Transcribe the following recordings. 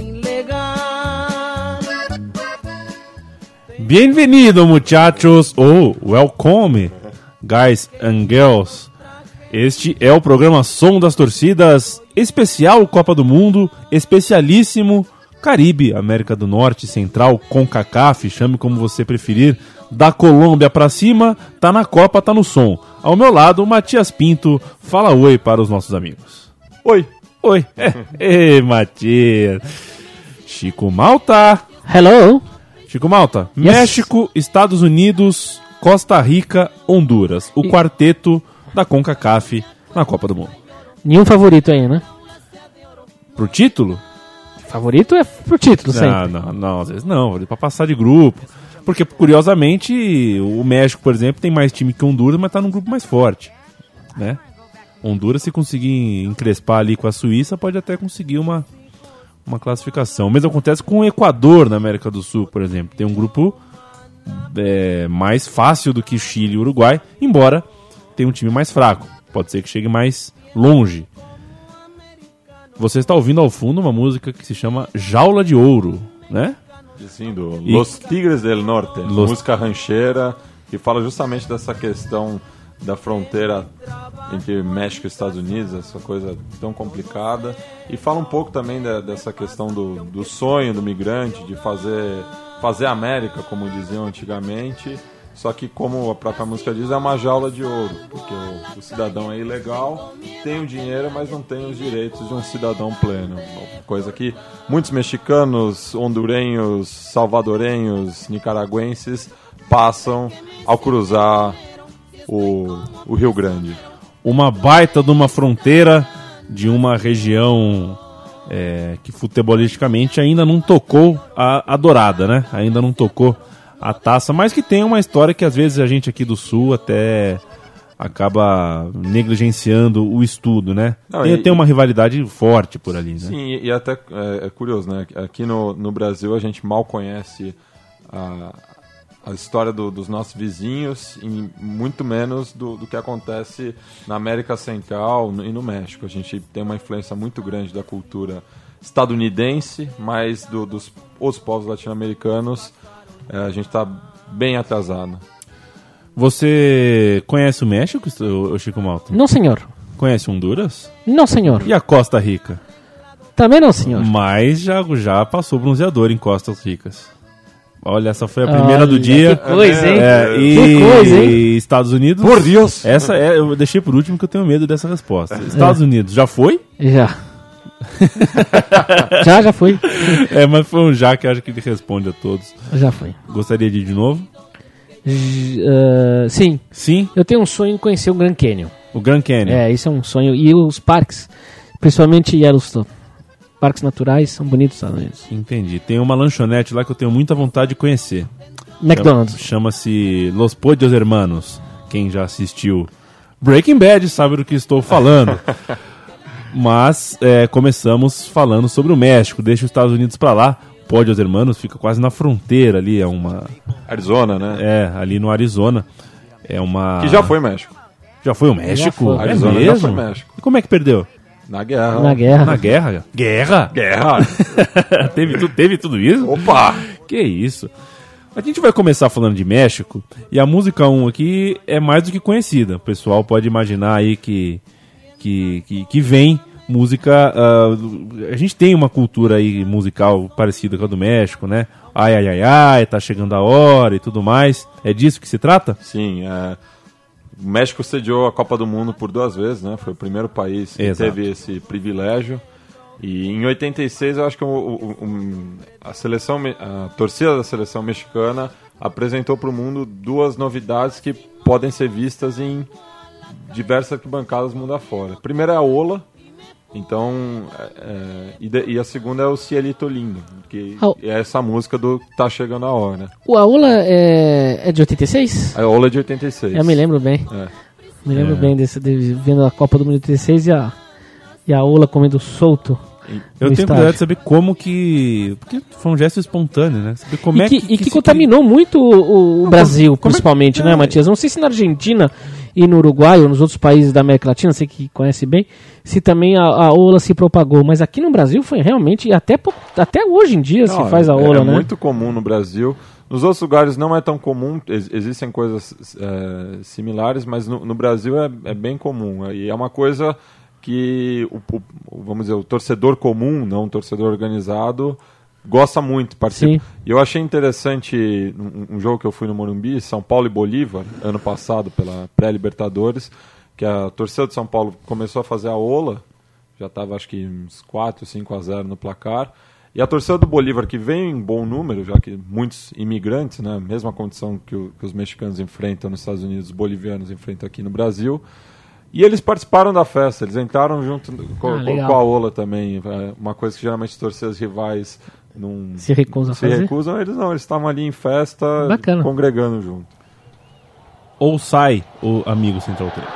ilegal. Bienvenido, muchachos, ou welcome, guys and girls. Este é o programa Som das Torcidas, especial Copa do Mundo, especialíssimo Caribe, América do Norte, Central, CONCACAF, chame como você preferir, da Colômbia pra cima, tá na Copa, tá no som. Ao meu lado, Matias Pinto, fala oi para os nossos amigos. Oi. Oi, ei, Matias. Chico Malta. Hello. Chico Malta, Yes. México, Estados Unidos, Costa Rica, Honduras. O quarteto da CONCACAF na Copa do Mundo. Nenhum favorito aí, né? Pro título? Favorito é pro título, Não, sempre. não, não, às vezes não, pra passar de grupo. Porque, curiosamente, o México, por exemplo, tem mais time que Honduras, mas tá num grupo mais forte, né? Honduras, se conseguir encrespar ali com a Suíça, pode até conseguir uma, uma classificação. O mesmo acontece com o Equador na América do Sul, por exemplo. Tem um grupo é, mais fácil do que Chile e Uruguai, embora tenha um time mais fraco. Pode ser que chegue mais longe. Você está ouvindo ao fundo uma música que se chama Jaula de Ouro, né? Sim, do E- Los Tigres del Norte, Los- música rancheira, que fala justamente dessa questão da fronteira entre México e Estados Unidos, essa coisa tão complicada. E fala um pouco também da- dessa questão do, do sonho do migrante, de fazer, fazer América, como diziam antigamente. Só que, como a própria música diz, é uma jaula de ouro, porque o, o cidadão é ilegal, tem o dinheiro, mas não tem os direitos de um cidadão pleno. Coisa que muitos mexicanos, hondurenhos, salvadorenhos, nicaragüenses passam ao cruzar o, o Rio Grande. Uma baita de uma fronteira de uma região é, que futebolisticamente ainda não tocou a, a dourada, né? Ainda não tocou a taça, mas que tem uma história que às vezes a gente aqui do Sul até acaba negligenciando o estudo, né? Não, tem, e- tem uma rivalidade forte por ali, né? Sim, e, e até é, é curioso, né? Aqui no, no Brasil a gente mal conhece a, a história do- dos nossos vizinhos e muito menos do, do que acontece na América Central e no México. A gente tem uma influência muito grande da cultura estadunidense, mas do- dos os povos latino-americanos é, a gente está bem atrasado. Você conhece o México, o Chico Malta? Não, senhor. Conhece Honduras? Não, senhor. E a Costa Rica? Também não, senhor. Mas já, já passou bronzeador em Costas Ricas. Olha, essa foi a primeira do Olha, dia. Que coisa, hein? É, e Que coisa, hein? Estados Unidos. Por Deus! Essa é, eu deixei por último que eu tenho medo dessa resposta. Estados Unidos, já foi? Já. já, já foi. É, mas foi um já que eu acho que ele responde a todos. Já foi. Gostaria de ir de novo? Ah, sim, Sim, eu tenho um sonho de conhecer o Grand Canyon. o Grand Canyon. É, isso é um sonho. E os parques, principalmente Yellowstone. Parques naturais são bonitos nos Estados Unidos. Entendi. Tem uma lanchonete lá que eu tenho muita vontade de conhecer. McDonald's. Chama-se Los Podios Hermanos. Quem já assistiu Breaking Bad sabe do que estou falando. Mas é, começamos falando sobre o México. Deixa os Estados Unidos pra lá. Podios Hermanos fica quase na fronteira ali. É uma. Arizona, né? É, ali no Arizona. É uma. Que já foi México. Já foi o México? foi. É Arizona já mesmo? foi México. E como é que perdeu? Na guerra. Na guerra. Na guerra? Guerra? Guerra! teve, tu- teve tudo isso? Opa! Que isso? A gente vai começar falando de México e a música 1 aqui é mais do que conhecida. O pessoal pode imaginar aí que que, que, que vem música. ah, a gente tem uma cultura aí musical parecida com a do México, né? Ai, ai, ai, ai, tá chegando a hora e tudo mais. É disso que se trata? Sim, é, o México sediou a Copa do Mundo por duas vezes, né? Foi o primeiro país que Exato. teve esse privilégio. E em 86 eu acho que o, o- o- a seleção, a torcida da seleção mexicana apresentou para o mundo duas novidades que podem ser vistas em diversas arquibancadas mundo afora. A primeira é a Ola, então é, é, e, de- e a segunda é o Cielito Lindo, que é essa música do Tá Chegando a Hora. O Aula é, é de 86? A Ola é de 86. Eu me lembro bem. É. Me lembro É. bem desse, de, vendo a Copa do Mundo 86 e a, e a Ola comendo solto. Eu tenho curiosidade de saber como que. Porque foi um gesto espontâneo, né? Saber como e é que, que, e que se contaminou muito o, o Brasil, como é- principalmente, né, é. Matias? Não sei se na Argentina e no Uruguai ou nos outros países da América Latina, você que conhece bem, se também a, a ola se propagou. Mas aqui no Brasil foi realmente, até, até hoje em dia Não, se faz a é, ola, é né? muito comum no Brasil. Nos outros lugares não é tão comum, ex- existem coisas é, similares, mas no, no Brasil é, é bem comum. E é uma coisa que, o, o- vamos dizer, o torcedor comum, não o torcedor organizado, gosta muito, participa. E eu achei interessante um, um jogo que eu fui no Morumbi, São Paulo e Bolívar, ano passado, pela pré-Libertadores, que a torcida de São Paulo começou a fazer a ola, já estava acho que uns 4, 5 a 0 no placar. E a torcida do Bolívar, que vem em bom número, já que muitos imigrantes, né, mesma condição que, o- que os mexicanos enfrentam nos Estados Unidos, os bolivianos enfrentam aqui no Brasil. E eles participaram da festa, eles entraram junto com, Ah, com- legal. com a Ola também. é Uma coisa que geralmente torcidas rivais não Se recusam a se fazer. recusam, eles não, eles estavam ali em festa, Bacana. congregando junto. Ou sai o amigo Central 3.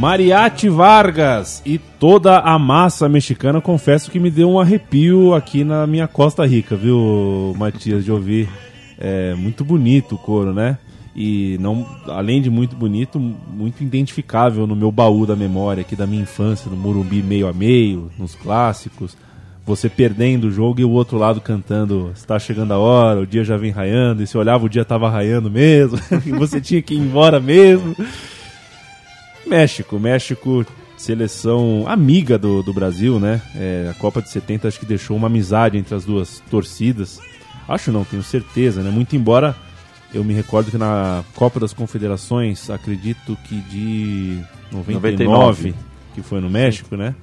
Mariachi Vargas e toda a massa mexicana, confesso que me deu um arrepio aqui na minha Costa Rica, viu, Matias, de ouvir. É muito bonito o coro, né? E não, além de muito bonito, muito identificável no meu baú da memória aqui da minha infância, no Morumbi meio a meio, nos clássicos. Você perdendo o jogo e o outro lado cantando está chegando a hora, o dia já vem raiando, e se olhava o dia estava raiando mesmo, e você tinha que ir embora mesmo. México, México, seleção amiga do, do Brasil, né? É, a Copa de 70 acho que deixou uma amizade entre as duas torcidas. Acho não, tenho certeza, né? Muito embora eu me recordo que na Copa das Confederações, acredito que de 99, 99. que foi no México, né?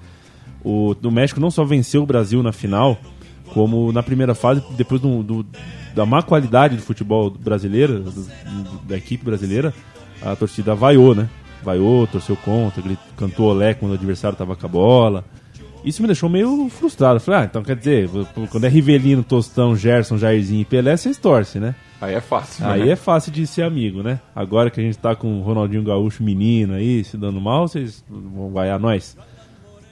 O do México não só venceu o Brasil na final, como na primeira fase, depois do, do- da má qualidade do futebol brasileiro, do- da equipe brasileira, a torcida vaiou, né? Vaiou, torceu contra, grit- cantou olé quando o adversário tava com a bola. Isso me deixou meio frustrado. Falei, ah, então quer dizer, quando é Rivelino, Tostão, Gerson, Jairzinho e Pelé, vocês torcem, né? Aí é fácil. Aí né? é fácil de ser amigo, né? Agora que a gente tá com o Ronaldinho Gaúcho menino aí, se dando mal, vocês vão vaiar nós.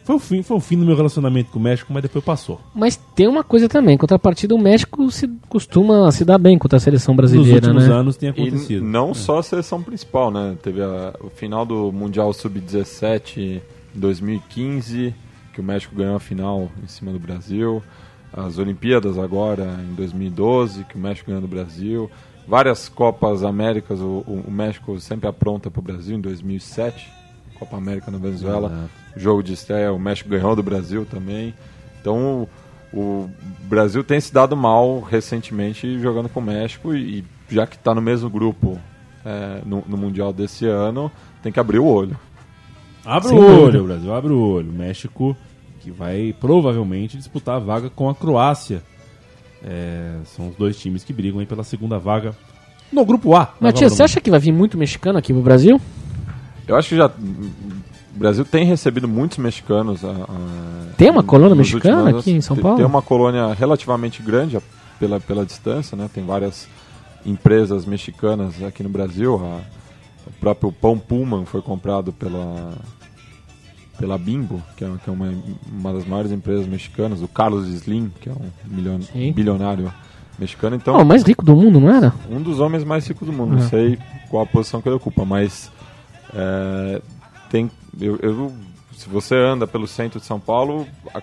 Foi o fim, foi o fim do meu relacionamento com o México, mas depois passou. Mas tem uma coisa também, contrapartida, o México se, costuma se dar bem contra a seleção Nos brasileira, últimos né? anos tem E acontecido. n- não só a seleção principal, né? Teve a- o final do Mundial Sub-17 em 2015, que o México ganhou a final em cima do Brasil. As Olimpíadas agora em 2012, que o México ganhou do Brasil. Várias Copas Américas, o, o- o México sempre apronta para o Brasil em 2007. Copa América na Venezuela. Jogo de estreia, o México ganhou do Brasil também. Então o, o Brasil tem se dado mal recentemente jogando com o México e, já que está no mesmo grupo é, no, no Mundial desse ano, tem que abrir o olho. Abre Sem o olho, dúvida. Brasil, abre o olho. México que vai provavelmente disputar a vaga com a Croácia. É, são os dois times que brigam aí pela segunda vaga no grupo A. Matias, você acha que vai vir muito mexicano aqui pro Brasil? Eu acho que já. O Brasil tem recebido muitos mexicanos. a- a- Tem uma colônia mexicana aqui em São Tem- Paulo? Tem uma colônia relativamente grande pela, pela distância, né? Tem várias empresas mexicanas aqui no Brasil. A- o próprio Pão Pullman foi comprado pela pela Bimbo, que é, que é uma, uma das maiores empresas mexicanas. O Carlos Slim, que é um milhon, Sim. bilionário mexicano. Então, Ó, o mais rico do mundo, não era? um dos homens mais ricos do mundo. Não É. sei qual a posição que ele ocupa, mas é, tem. Eu, eu- se você anda pelo centro de São Paulo, a,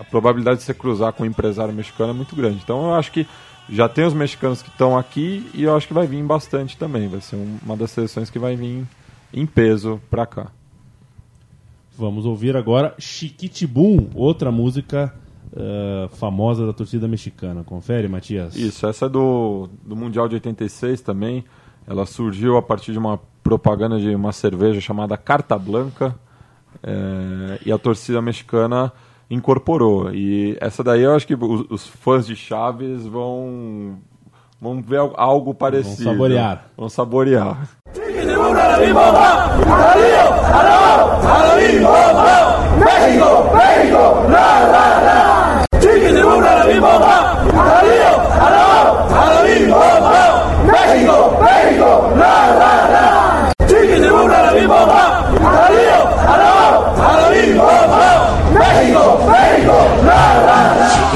a probabilidade de você cruzar com um empresário mexicano é muito grande. Então eu acho que já tem os mexicanos que estão aqui e eu acho que vai vir bastante também. Vai ser um- uma das seleções que vai vir em peso pra cá. Vamos ouvir agora Chiquitibum, outra música eh, famosa da torcida mexicana. Confere, Matias? Isso, essa é do, do Mundial de 86 também. Ela surgiu a partir de uma propaganda de uma cerveja chamada Carta Blanca. é, e a torcida mexicana incorporou. E essa daí eu acho que os, os fãs de Chaves vão, vão ver al- algo parecido. saborear. Vão saborear. México, México, México, México, la, la, la. Chiquis y burra, la misma va. A la lío, a la o, a. México, México, la, la, la.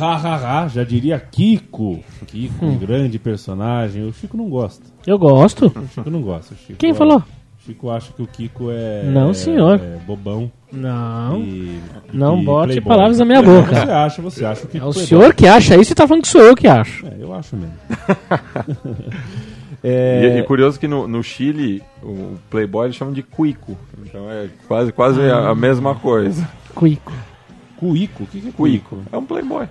Ha, ha, ha, já diria Kiko. Kiko, Hum. um grande personagem. O Chico não gosta. Eu gosto. O Chico não gosta. O Chico Quem é- falou? O Chico acha que o Kiko é. Não, é- senhor. É bobão. Não. E, Não e bote playboy. palavras na minha Você boca. acha, você acha o Kiko É o playboy. senhor que acha isso e tá falando que sou eu que acho. É, eu acho mesmo. E, é, e curioso que no, no Chile, o Playboy eles chamam de cuico. Então é quase, quase a, a mesma coisa. Cuico. Cuico? O que, que é Cuico. É um Playboy.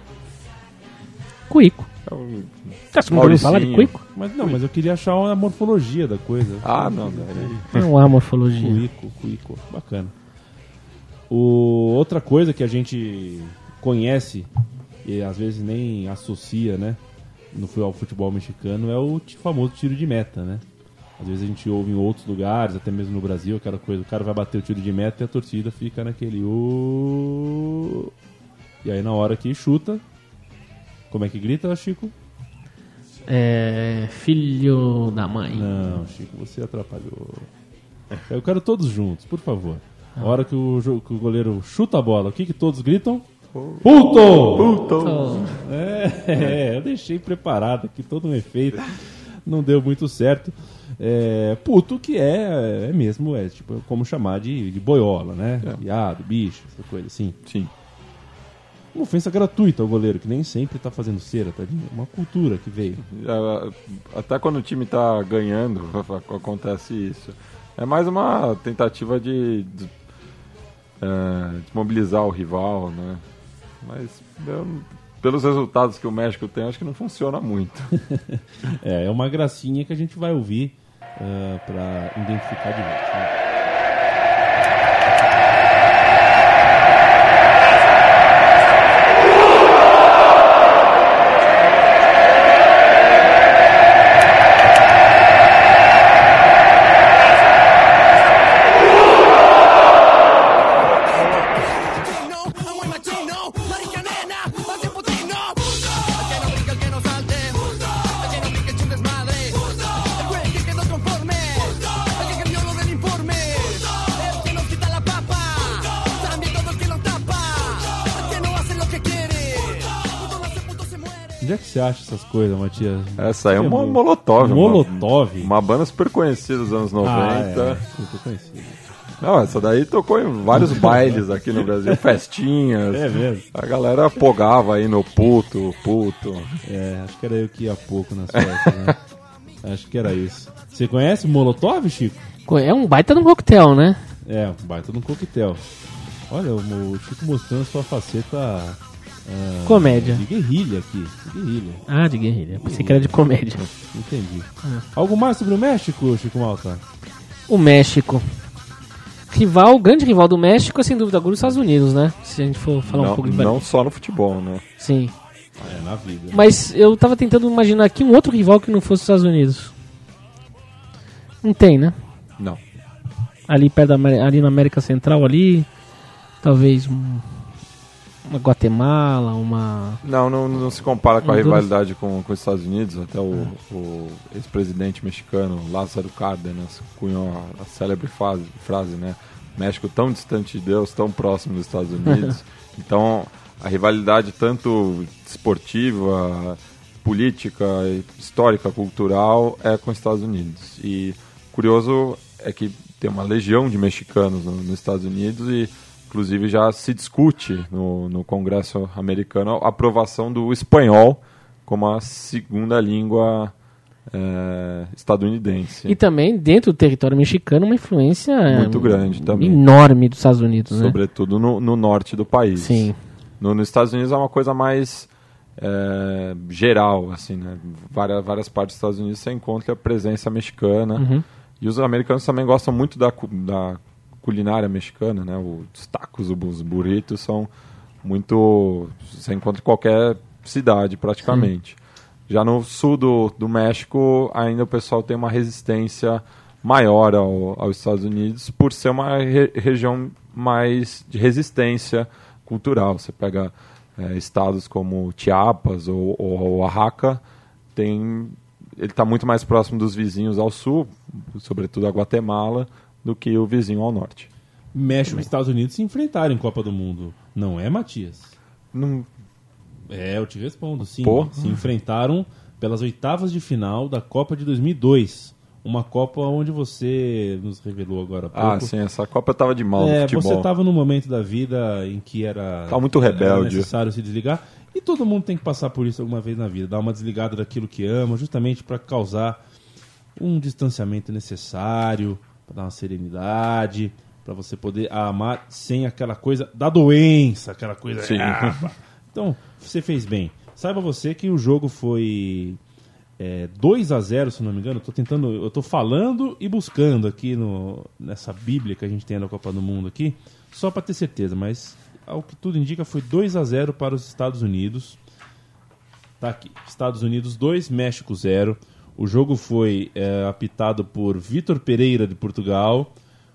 Cuico. É um- Você não ouviu falar de cuico? Mas não, mas eu queria achar a morfologia da coisa. Ah, não. daí- Não há morfologia. Cuico, cuico, bacana. O, outra coisa que a gente conhece e às vezes nem associa, né, no futebol mexicano é o famoso tiro de meta, né? Às vezes a gente ouve em outros lugares, até mesmo no Brasil, aquela coisa, o cara vai bater o tiro de meta e a torcida fica naquele "Ô". E aí na hora que chuta, como é que grita, Chico? É. Filho da mãe. Não, Chico, você atrapalhou. Eu quero todos juntos, por favor. A hora que o, que o goleiro chuta a bola, o que, que todos gritam? Puto! Oh, É, eu deixei preparado aqui todo um efeito. Não deu muito certo. É, puto que é, é mesmo, é tipo como chamar de, de boiola, né? Viado, bicho, essa coisa assim. Sim. Uma ofensa gratuita ao goleiro, que nem sempre tá fazendo cera, tadinho. Uma cultura que veio. Ah, Até quando o time tá ganhando, acontece isso. É mais uma tentativa de, de, é, desmobilizar o rival, né? Mas eu- pelos resultados que o México tem, acho que não funciona muito. É, é uma gracinha que a gente vai ouvir ah, pra identificar de né? Coisas, Matias? Essa aí é uma mo- Molotov. uma- Molotov? Uma, banda super conhecida dos anos 90. Ah, é. Puta, conhecido. Não, essa daí tocou em vários bailes aqui no Brasil, festinhas. É mesmo? A galera pogava aí no puto, puto. É, acho que era eu que ia pouco nas festas, né? acho que era isso. Você conhece Molotov, Chico? Co- É um baita de um coquetel, né? É, um baita de um coquetel. Olha, o Chico mostrando sua faceta ah, Comédia. de guerrilha aqui. De guerrilha. Ah, de guerrilha. Pensei que era de comédia. Entendi. Algo mais sobre o México, Chico Malta? O México. Rival, o grande rival do México é sem dúvida alguma os Estados Unidos, né? Se a gente for falar um Não, pouco de não só no futebol, né? Sim. É, na vida. Mas eu tava tentando imaginar aqui um outro rival que não fosse os Estados Unidos. Não tem, né? Não. Ali perto da, ali na América Central ali, talvez um- Guatemala, uma Não, não, não se compara com a rivalidade com, com os Estados Unidos. Até o, o ex-presidente mexicano Lázaro Cárdenas cunhou a, a célebre frase, frase, né? México tão distante de Deus, tão próximo dos Estados Unidos. então, a rivalidade tanto esportiva, política, histórica, cultural é com os Estados Unidos. E curioso é que tem uma legião de mexicanos no- nos Estados Unidos e inclusive já se discute no, no Congresso americano a aprovação do espanhol como a segunda língua eh, estadunidense. E também, dentro do território mexicano, uma influência Muito hum, grande também. enorme dos Estados Unidos, né? Sobretudo no, no norte do país. Sim. No, nos Estados Unidos é uma coisa mais eh, geral, assim, né? Várias, várias partes dos Estados Unidos você encontra a presença mexicana. Uhum. E os americanos também gostam muito da, da culinária mexicana, né? Os tacos, os burritos são muito... Você encontra em qualquer cidade, praticamente. Já no sul do, do México, ainda o pessoal tem uma resistência maior ao, aos Estados Unidos por ser uma re- região mais de resistência cultural. Você pega eh, estados como Chiapas ou, ou Oaxaca, tem, ele está muito mais próximo dos vizinhos ao sul, sobretudo a Guatemala, do que o vizinho ao norte. México e Estados Unidos se enfrentaram em Copa do Mundo. Não é, Matias? Não, É, eu te respondo, sim. Pô. Se enfrentaram pelas oitavas de final da Copa de 2002. Uma Copa onde você nos revelou agora há pouco. ah, sim, essa Copa estava de mal no É, futebol. você estava num momento da vida em que era, Tava muito era rebelde. necessário se desligar. E todo mundo tem que passar por isso alguma vez na vida. Dar uma desligada daquilo que ama, justamente para causar um distanciamento necessário, para dar uma serenidade, para você poder amar sem aquela coisa da doença, aquela coisa. Sim. Ah, então, você fez bem. Saiba você que o jogo foi é, 2 a 0 se não me engano. Eu tô tentando, eu tô falando e buscando aqui no, nessa bíblia que a gente tem na Copa do Mundo aqui, só para ter certeza, mas ao que tudo indica foi 2 a 0 para os Estados Unidos. Tá aqui. Estados Unidos 2, México 0. O jogo foi é, apitado por Vitor Pereira de Portugal.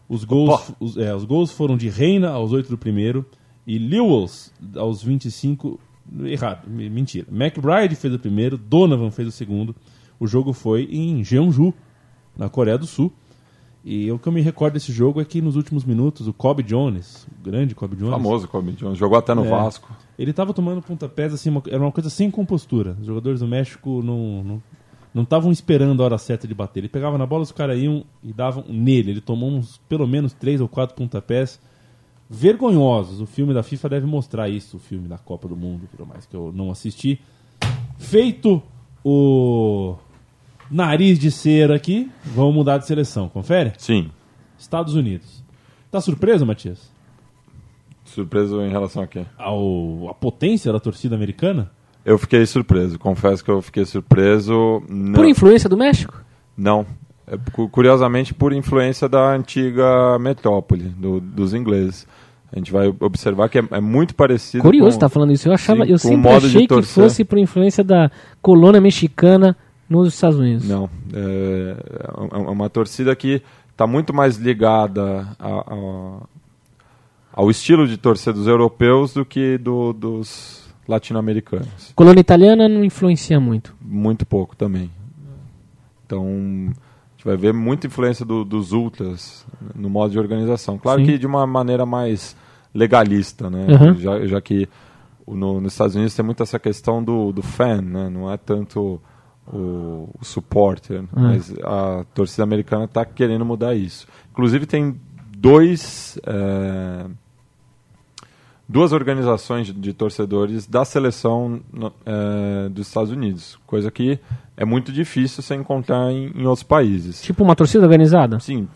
Os gols, os, é, os gols foram de Reina aos 8 do primeiro e Lewis aos 25. Errado, me- mentira. McBride fez o primeiro, Donovan fez o segundo. O jogo foi em Jeonju, na Coreia do Sul. E o que eu me recordo desse jogo é que nos últimos minutos o Kobe Jones, o grande Kobe Jones, Famoso Kobe Jones, jogou até no É. Vasco. ele tava tomando pontapés, assim, uma- era uma coisa sem compostura. Os jogadores do México não não não estavam esperando a hora certa de bater. Ele pegava na bola, os caras iam e davam nele. Ele tomou uns, pelo menos três ou quatro pontapés vergonhosos. O filme da FIFA deve mostrar isso, o filme da Copa do Mundo, por mais que eu não assisti. Feito o nariz de cera aqui, vamos mudar de seleção. Confere? Sim. Estados Unidos. Tá surpreso, Matias? Surpreso em relação a quê? Ao, a potência da torcida americana? Eu fiquei surpreso, confesso que eu fiquei surpreso. Não, Por influência do México? não. É, cu- curiosamente, por influência da antiga metrópole, do- dos ingleses. A gente vai observar que é, é muito parecido Curioso com... tá falando isso. Eu achava, Sim, eu sempre achei que fosse por influência da colônia mexicana nos Estados Unidos. Não, é, é uma torcida que está muito mais ligada a- a- ao estilo de torcer dos europeus do que do- dos latino-americanos. Colônia italiana não influencia muito. Muito pouco também. Então, a gente vai ver muita influência do- dos ultras no modo de organização. Claro Sim. que de uma maneira mais legalista, né? Uhum. Já, já que no- nos Estados Unidos tem muito essa questão do, do fan, né? Não é tanto o, o supporter, mas a torcida americana está querendo mudar isso. Inclusive tem dois é, duas organizações de, torcedores da seleção é, dos Estados Unidos, coisa que é muito difícil você encontrar em, em outros países. Tipo uma torcida organizada? Sim,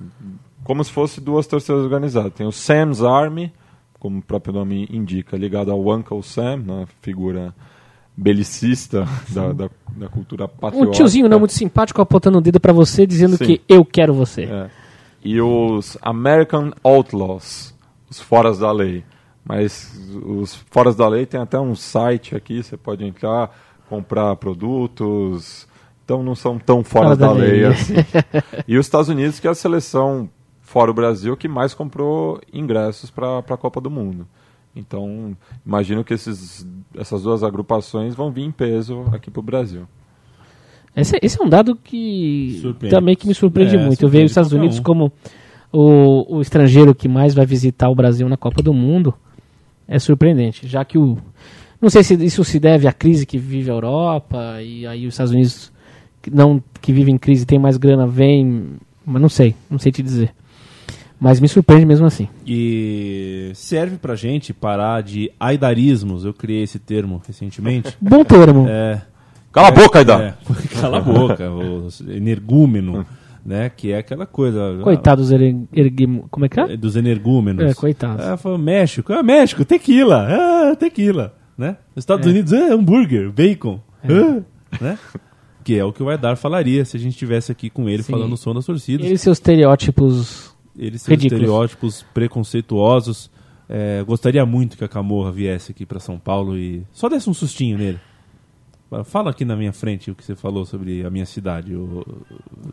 como se fosse duas torcidas organizadas. Tem o Sam's Army, como o próprio nome indica, ligado ao Uncle Sam, uma figura belicista da, da, da cultura patriótica. Um tiozinho não muito simpático apontando o dedo pra você dizendo Sim. que eu quero você. É. E os American Outlaws, os foras da lei. Mas os foras da lei tem até um site aqui, você pode entrar, comprar produtos. Então não são tão fora Fora da, da lei, lei. assim. e os Estados Unidos, que é a seleção, fora o Brasil, que mais comprou ingressos para a Copa do Mundo. Então, imagino que esses, essas duas agrupações vão vir em peso aqui para o Brasil. Esse, esse é um dado que Surpreende. também que me surpreende É, muito. Eu vejo os Estados Unidos um. como o, o estrangeiro que mais vai visitar o Brasil na Copa do Mundo. É surpreendente, já que o não sei se isso se deve à crise que vive a Europa e aí os Estados Unidos que não que vive em crise tem mais grana vem, mas não sei, não sei te dizer. Mas me surpreende mesmo assim. E serve pra gente parar de aidarismos. Eu criei esse termo recentemente. Bom termo. É, Cala a boca, Aida! é, cala a boca, o energúmeno, né? Que é aquela coisa. Coitados ergue- ergue- como é que é? é, Dos energúmenos. É, coitados. É, falou, México, ah, México, tequila, ah, tequila, né? Estados Unidos, ah, hambúrguer, bacon, ah, né? Que é o que o Aidar falaria se a gente estivesse aqui com ele Sim. falando o som das torcidas. Eles seus estereótipos Eles são Ridículos. estereótipos preconceituosos. É, gostaria muito que a Camorra viesse aqui para São Paulo e só desse um sustinho nele. Fala aqui na minha frente o que você falou sobre a minha cidade, o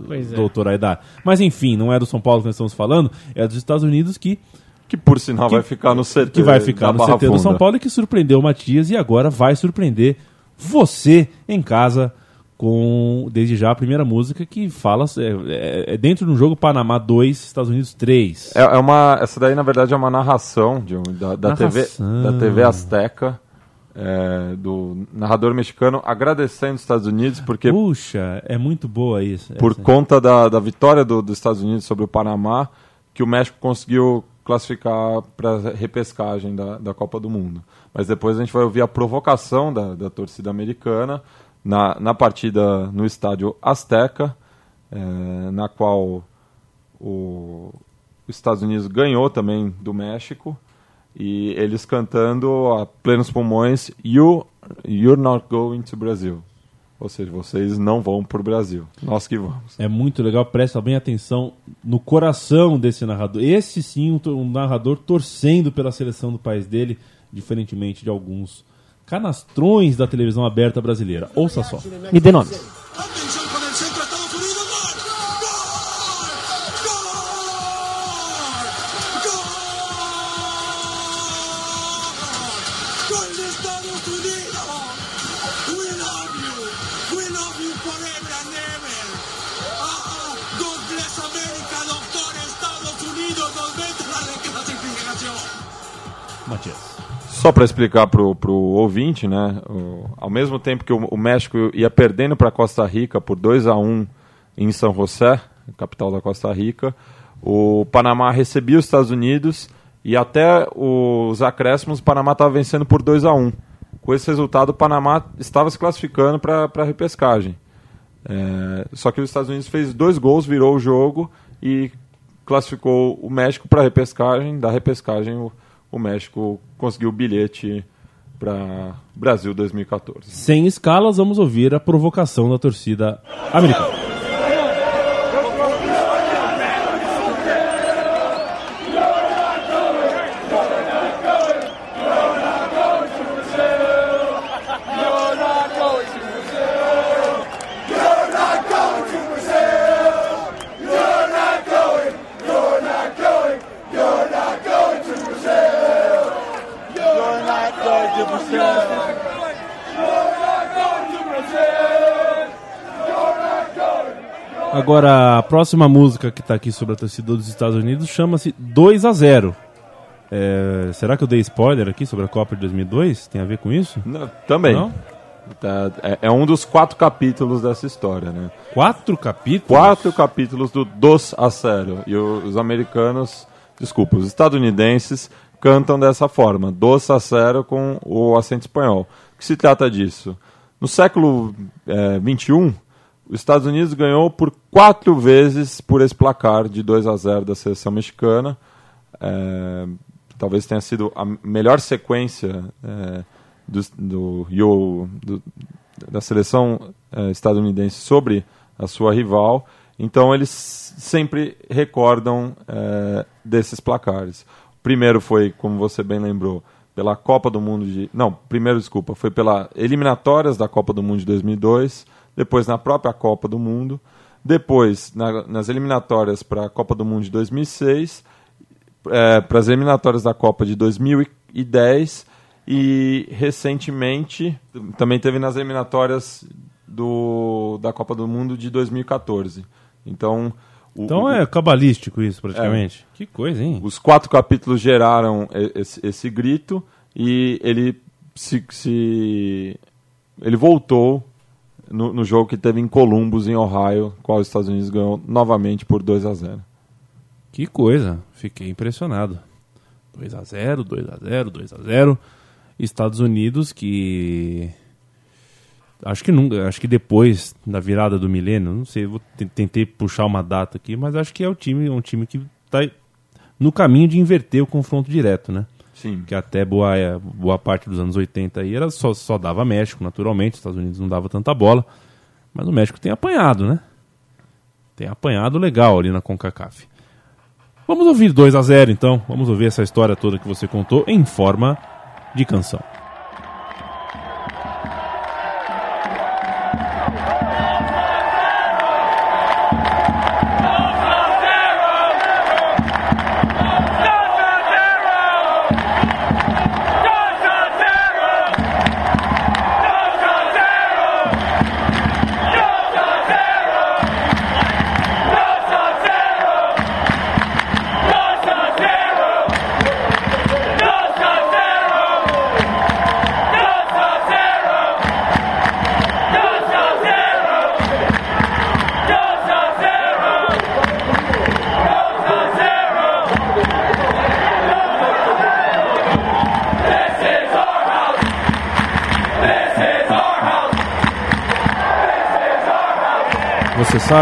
Pois é. doutor Aidar. Mas enfim, não é do São Paulo que nós estamos falando, é dos Estados Unidos que, Que por sinal Que- vai ficar no CT. que vai ficar no CT do. São Paulo e que surpreendeu o Matias e agora vai surpreender você em casa com, desde já, a primeira música que fala, é, é- é dentro de um jogo Panamá 2, Estados Unidos 3. É, é uma, essa daí, na verdade, é uma narração de da, da, TV, Narração. da TV Azteca, é, do narrador mexicano, agradecendo os Estados Unidos, porque Puxa, é muito boa isso. por essa. conta da, da vitória do- dos Estados Unidos sobre o Panamá, que o México conseguiu classificar para a repescagem da, da Copa do Mundo. Mas depois a gente vai ouvir a provocação da, da torcida americana na, na partida no estádio Azteca, eh, na qual o, os Estados Unidos ganhou também do México e eles cantando a plenos pulmões you, You're not going to Brazil. Ou seja, vocês não vão para o Brasil. Nós que vamos. É muito legal, presta bem atenção no coração desse narrador. Esse sim, um, um narrador torcendo pela seleção do país dele, diferentemente de alguns canastrões da televisão aberta brasileira. Ouça só. Me dê nomes. Só para explicar pro, pro ouvinte, né? o- ao mesmo tempo que o, o México ia perdendo para Costa Rica por 2 a 1 em São José, capital da Costa Rica, o Panamá recebia os Estados Unidos e até os acréscimos o Panamá estava vencendo por 2 a 1 Com esse resultado, o Panamá estava se classificando para a repescagem. É, só que os Estados Unidos fez dois gols, virou o jogo e classificou o México para a repescagem. Da repescagem, o, o México conseguiu o bilhete para Brasil 2014. Sem escalas, vamos ouvir a provocação da torcida americana. Agora, a próxima música que está aqui sobre a torcida dos Estados Unidos chama-se 2 a 0 É, será que eu dei spoiler aqui sobre a Copa de 2002? Tem a ver com isso? Não, também. Não? Tá, é, é um dos quatro capítulos dessa história, né? Quatro capítulos? Quatro capítulos do Dos a Zero. E o- os americanos, desculpa, os estadunidenses cantam dessa forma, Dos a Zero com o acento espanhol. O que se trata disso? No século eh, 21, os Estados Unidos ganhou por quatro vezes por esse placar de 2 a 0 da seleção mexicana. É, talvez tenha sido a melhor sequência é, do, do, do- da seleção é, estadunidense sobre a sua rival. Então eles sempre recordam é, desses placares. O primeiro foi, como você bem lembrou, pela Copa do Mundo de. Não, primeiro, desculpa, foi pela eliminatórias da Copa do Mundo de 2002, depois na própria Copa do Mundo, depois na- nas eliminatórias para a Copa do Mundo de 2006 para as eliminatórias da Copa de 2010 e recentemente também teve nas eliminatórias do, da Copa do Mundo de 2014. Então, o- Então o- é cabalístico isso, praticamente. Que coisa, hein? os quatro capítulos geraram esse, esse grito e ele se, se- ele voltou no, no jogo que teve em Columbus, em Ohio, qual os Estados Unidos ganhou novamente por 2 a 0. Que coisa. Fiquei impressionado. 2 a 0 2 a 0 2 a 0 Estados Unidos que acho que nunca, acho que depois da virada do milênio, não sei, vou te- tentei puxar uma data aqui, mas acho que é o time, um time que tá no caminho de inverter o confronto direto, né? Sim. Que até boa, é, boa parte dos anos 80 aí era só, só dava México, naturalmente, os Estados Unidos não dava tanta bola, mas o México tem apanhado, né? Tem apanhado legal ali na CONCACAF. Vamos ouvir 2 a 0 então. Vamos ouvir essa história toda que você contou em forma de canção.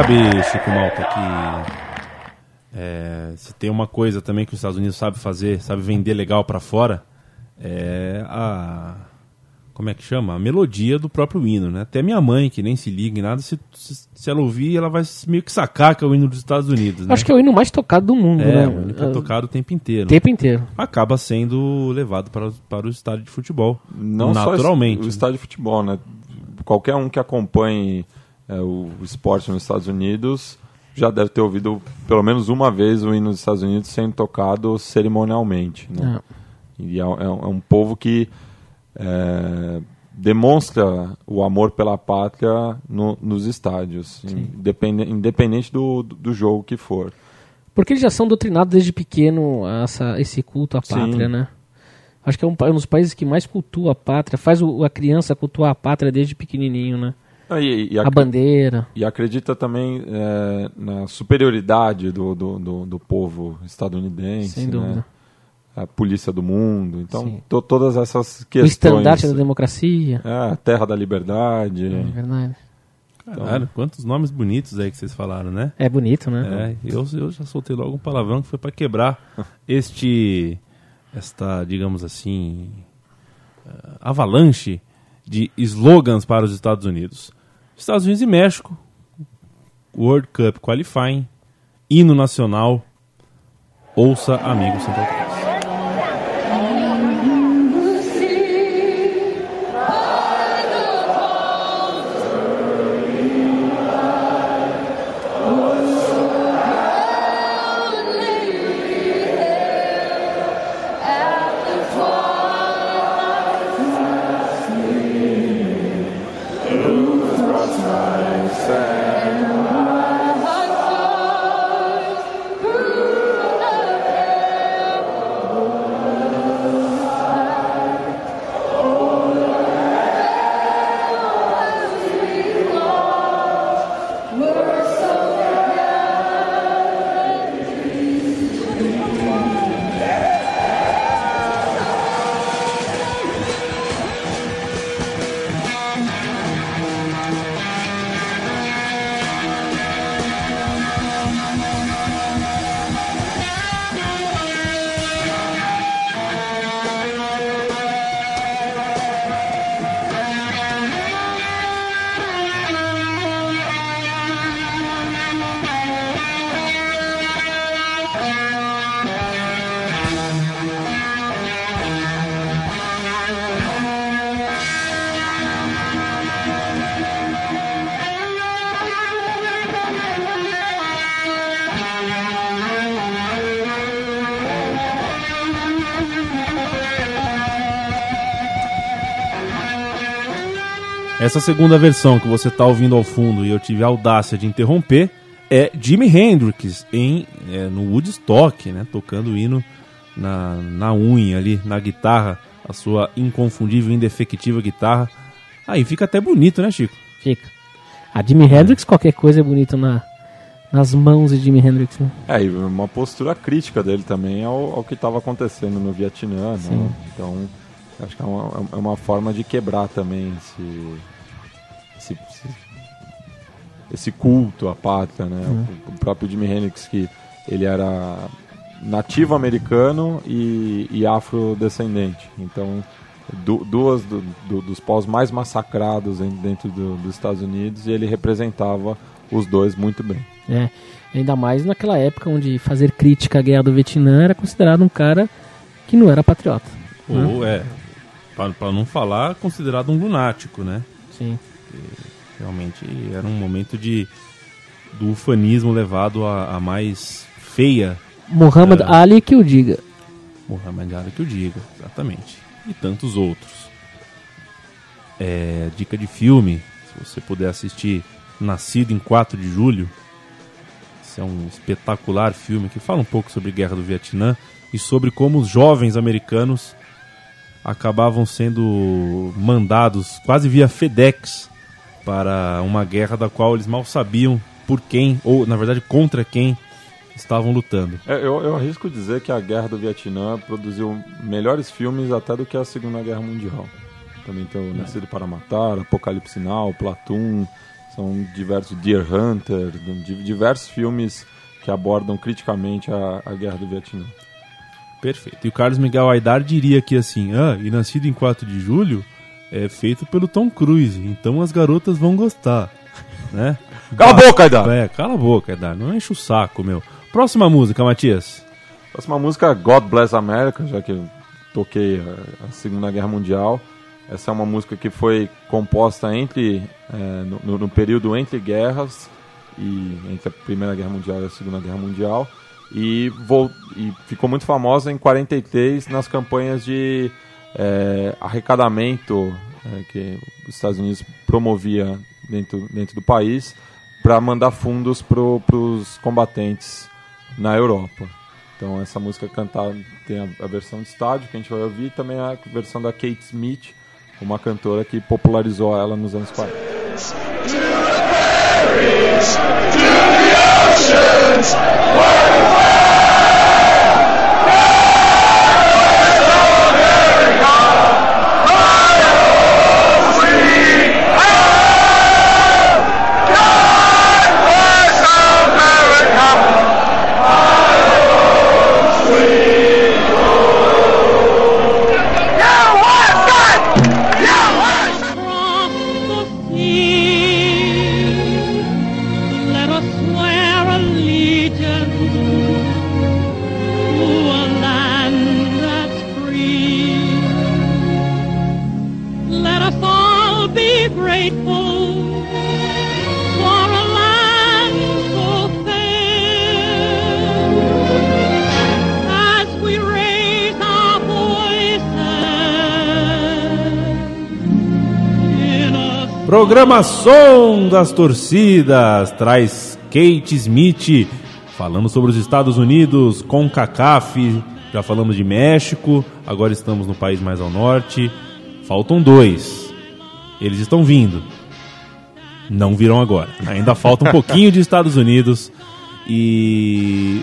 Sabe, Chico Malta, que é, se tem uma coisa também que os Estados Unidos sabe fazer, sabe vender legal pra fora, é a como é que chama? A melodia do próprio hino, né? Até minha mãe, que nem se liga em nada, se, se, se ela ouvir, ela vai meio que sacar que é o hino dos Estados Unidos, né? Acho que é o hino mais tocado do mundo, é, né? o hino que é tocado o tempo inteiro. O tempo inteiro. Acaba sendo levado para, para o estádio de futebol. Não naturalmente. só o estádio de futebol, né? Qualquer um que acompanhe é, o esporte nos Estados Unidos já deve ter ouvido pelo menos uma vez o hino dos Estados Unidos sendo tocado cerimonialmente. Né? Ah. E é, é um é um povo que é, demonstra o amor pela pátria no- nos estádios, independe- independente do, do jogo que for. Porque eles já são doutrinados desde pequeno a essa, esse culto à Sim. pátria, né? Acho que é um, pa- um dos países que mais cultua a pátria, faz o- a criança cultuar a pátria desde pequenininho, né? Ah, E, e A bandeira. e acredita também é, na superioridade do, do, do, do povo estadunidense, Sem né? dúvida. a polícia do mundo. Então, to- todas essas O questões. estandarte da democracia. É, a terra da liberdade. É verdade. Caralho, quantos nomes bonitos aí que vocês falaram, né? É bonito, né? É, eu, eu já soltei logo um palavrão que foi para quebrar este, esta, digamos assim, eh, avalanche de slogans para os Estados Unidos. Estados Unidos e México, World Cup Qualifying, hino nacional, ouça amigo Central Essa segunda versão que você está ouvindo ao fundo e eu tive a audácia de interromper é Jimi Hendrix em, é, no Woodstock, né? Tocando o hino na, na unha ali, na guitarra, a sua inconfundível, indefectível guitarra. Aí fica até bonito, né, Chico? Fica. A Jimi Hendrix, qualquer coisa é bonito na, nas mãos de Jimi Hendrix, né? É, e uma postura crítica dele também ao, ao que estava acontecendo no Vietnã, né? Então, acho que é uma, é uma forma de quebrar também esse, esse, esse, culto à pátria, né? O, o próprio Jimi Hendrix, que ele era nativo americano e, e afrodescendente. Então, du- duas do- do- dos povos mais massacrados em- dentro do- dos Estados Unidos e ele representava os dois muito bem. É, ainda mais naquela época onde fazer crítica à guerra do Vietnã era considerado um cara que não era patriota. Ou é, para não falar, considerado um lunático, né? Sim. Realmente era um momento de do ufanismo levado à, à mais feia Muhammad É. Ali que o diga. Muhammad Ali que o diga, exatamente. E tantos outros. É, dica de filme, se você puder assistir Nascido em 4 de Julho, esse é um espetacular filme que fala um pouco sobre a Guerra do Vietnã e sobre como os jovens americanos acabavam sendo mandados quase via FedEx para uma guerra da qual eles mal sabiam por quem, ou na verdade contra quem estavam lutando. É, eu, eu arrisco dizer que a Guerra do Vietnã produziu melhores filmes até do que a Segunda Guerra Mundial. Também tem o Nascido para Matar, Apocalipse Now, Platoon, são diversos Deer Hunter, di- diversos filmes que abordam criticamente a, a Guerra do Vietnã. Perfeito. E o Carlos Miguel Aidar diria aqui assim: ah, e nascido em 4 de julho é feito pelo Tom Cruise, então as garotas vão gostar. Né? Cala a boca, Aidar! É, cala a boca, Aidar. Não enche o saco, meu. Próxima música, Matias. Próxima música, God Bless America, já que eu toquei a, a Segunda Guerra Mundial. Essa é uma música que foi composta entre é, no- no, período entre guerras e entre a Primeira Guerra Mundial e a Segunda Guerra Mundial e, e ficou muito famosa em 43 nas campanhas de é, arrecadamento é, que os Estados Unidos promovia dentro, dentro do país para mandar fundos para os combatentes na Europa. Então essa música cantada tem a, a versão de estádio que a gente vai ouvir e também a versão da Kate Smith, uma cantora que popularizou ela nos anos 40. America. A Programa Som das Torcidas traz Kate Smith falando sobre os Estados Unidos com CACAF. Já falamos de México, agora estamos no país mais ao norte. Faltam dois. Eles estão vindo. Não viram agora. Ainda falta um pouquinho de Estados Unidos. E.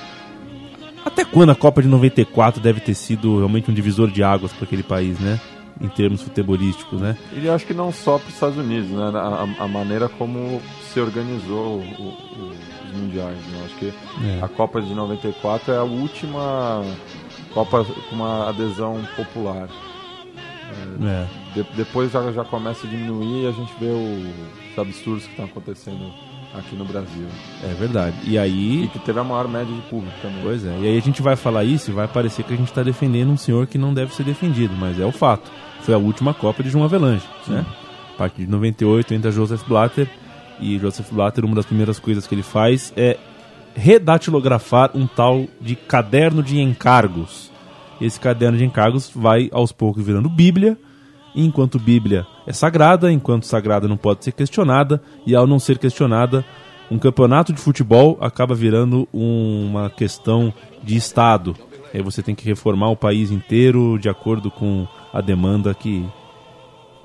Até quando a Copa de 94 deve ter sido realmente um divisor de águas para aquele país, né? Em termos futebolísticos, né? E acho que não só para os Estados Unidos, né? A, a maneira como se organizou o- o- os mundiais. Né? Acho que É. a Copa de 94 é a última Copa com uma adesão popular. É. De- depois já, já começa a diminuir e a gente vê o- os absurdos que estão acontecendo aqui no Brasil. É verdade. E E aí, que teve a maior média de público também. pois é. E aí a gente vai falar isso e vai parecer que a gente está defendendo um senhor que não deve ser defendido, mas é o fato. Foi a última Copa de João Avelange, né? A partir de 98 entra Joseph Blatter e Joseph Blatter, uma das primeiras coisas que ele faz é redatilografar um tal de caderno de encargos. Esse caderno de encargos vai aos poucos virando Bíblia Enquanto Bíblia é sagrada, enquanto sagrada não pode ser questionada, e ao não ser questionada, um campeonato de futebol acaba virando uma questão de Estado. Aí você tem que reformar o país inteiro de acordo com a demanda que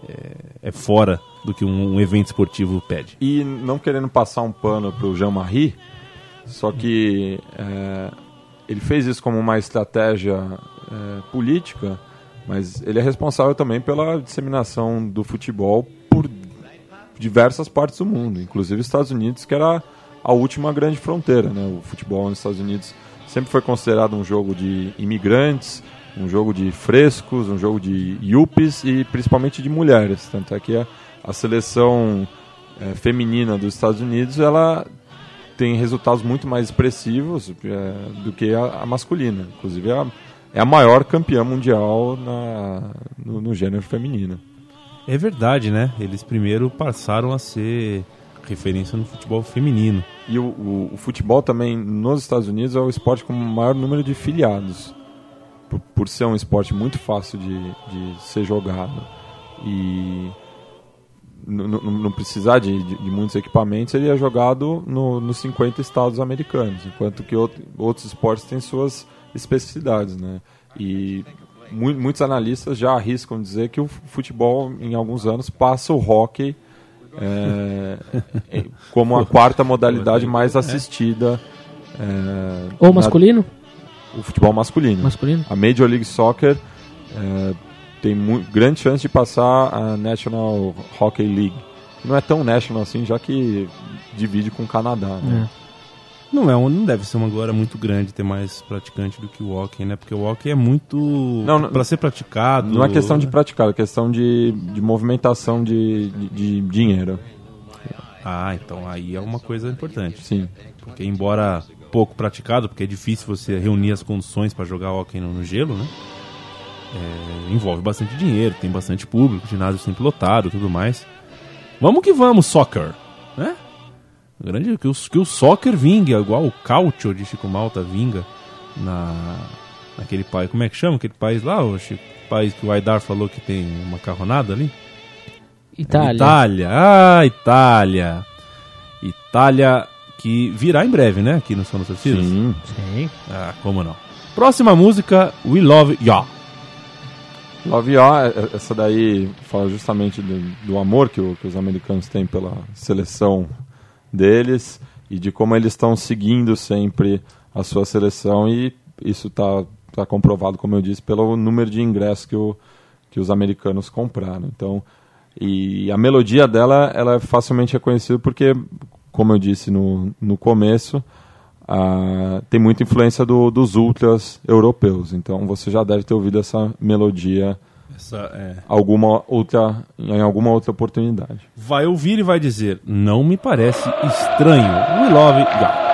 é, é fora do que um, um evento esportivo pede. E não querendo passar um pano pro Jean-Marie, só que é, ele fez isso como uma estratégia é, política, mas ele é responsável também pela disseminação do futebol por diversas partes do mundo, inclusive Estados Unidos, que era a última grande fronteira. Né? O futebol nos Estados Unidos sempre foi considerado um jogo de imigrantes, um jogo de frescos, um jogo de yuppies e principalmente de mulheres. Tanto é que a, a seleção é, feminina dos Estados Unidos ela tem resultados muito mais expressivos é, do que a, a masculina. Inclusive, a, é a maior campeã mundial na, no, no gênero feminino. É verdade, né? Eles primeiro passaram a ser referência no futebol feminino. E o, o, o futebol também nos Estados Unidos é o esporte com o maior número de filiados. Por, por ser um esporte muito fácil de, de ser jogado. E não precisar de, de- de muitos equipamentos, ele é jogado no, nos 50 estados americanos, enquanto que out- outros esportes têm suas especificidades, né? E mu- muitos analistas já arriscam dizer que o futebol, em alguns anos, passa o hockey é, como a quarta modalidade mais assistida. é, Ou na- masculino? o futebol masculino. Masculino? A Major League Soccer é, tem grande chance de passar a National Hockey League. Não é tão national assim, já que divide com o Canadá. Né? Não é, um- não deve ser uma glória muito grande ter mais praticante do que o hockey, né? Porque o hockey é muito Não, não- para ser praticado. Não é questão de praticar, é questão de, de movimentação de, de, de dinheiro. Ah, então aí é uma coisa importante. Sim. Porque embora pouco praticado, porque é difícil você reunir as condições para jogar hockey no, no gelo, né? É, envolve bastante dinheiro, tem bastante público, ginásio sempre lotado, tudo mais. Vamos que vamos, soccer, né? Grande que o, que o soccer vinga, igual o Cautio de Chico Malta vinga na naquele país, como é que chama aquele país lá, o Chico, país que o Aidar falou que tem uma macarronada ali? Itália. Itália. Ah, Itália. Itália que virá em breve, né? Aqui no São Torcidas. Sim. Sim. Ah, como não. Próxima música, We Love Ya. Love Ya, é- essa daí fala justamente do, do amor que, o- que os americanos têm pela seleção deles e de como eles estão seguindo sempre a sua seleção e isso está tá comprovado, como eu disse, pelo número de ingressos que, o, que os americanos compraram. Então, e a melodia dela ela é facilmente reconhecível porque, como eu disse no, no começo, tem muita influência do- dos ultras europeus. Então você já deve ter ouvido essa melodia Essa, é, alguma outra, em alguma outra oportunidade. vai ouvir e vai dizer: Não me parece estranho. We Love Ya.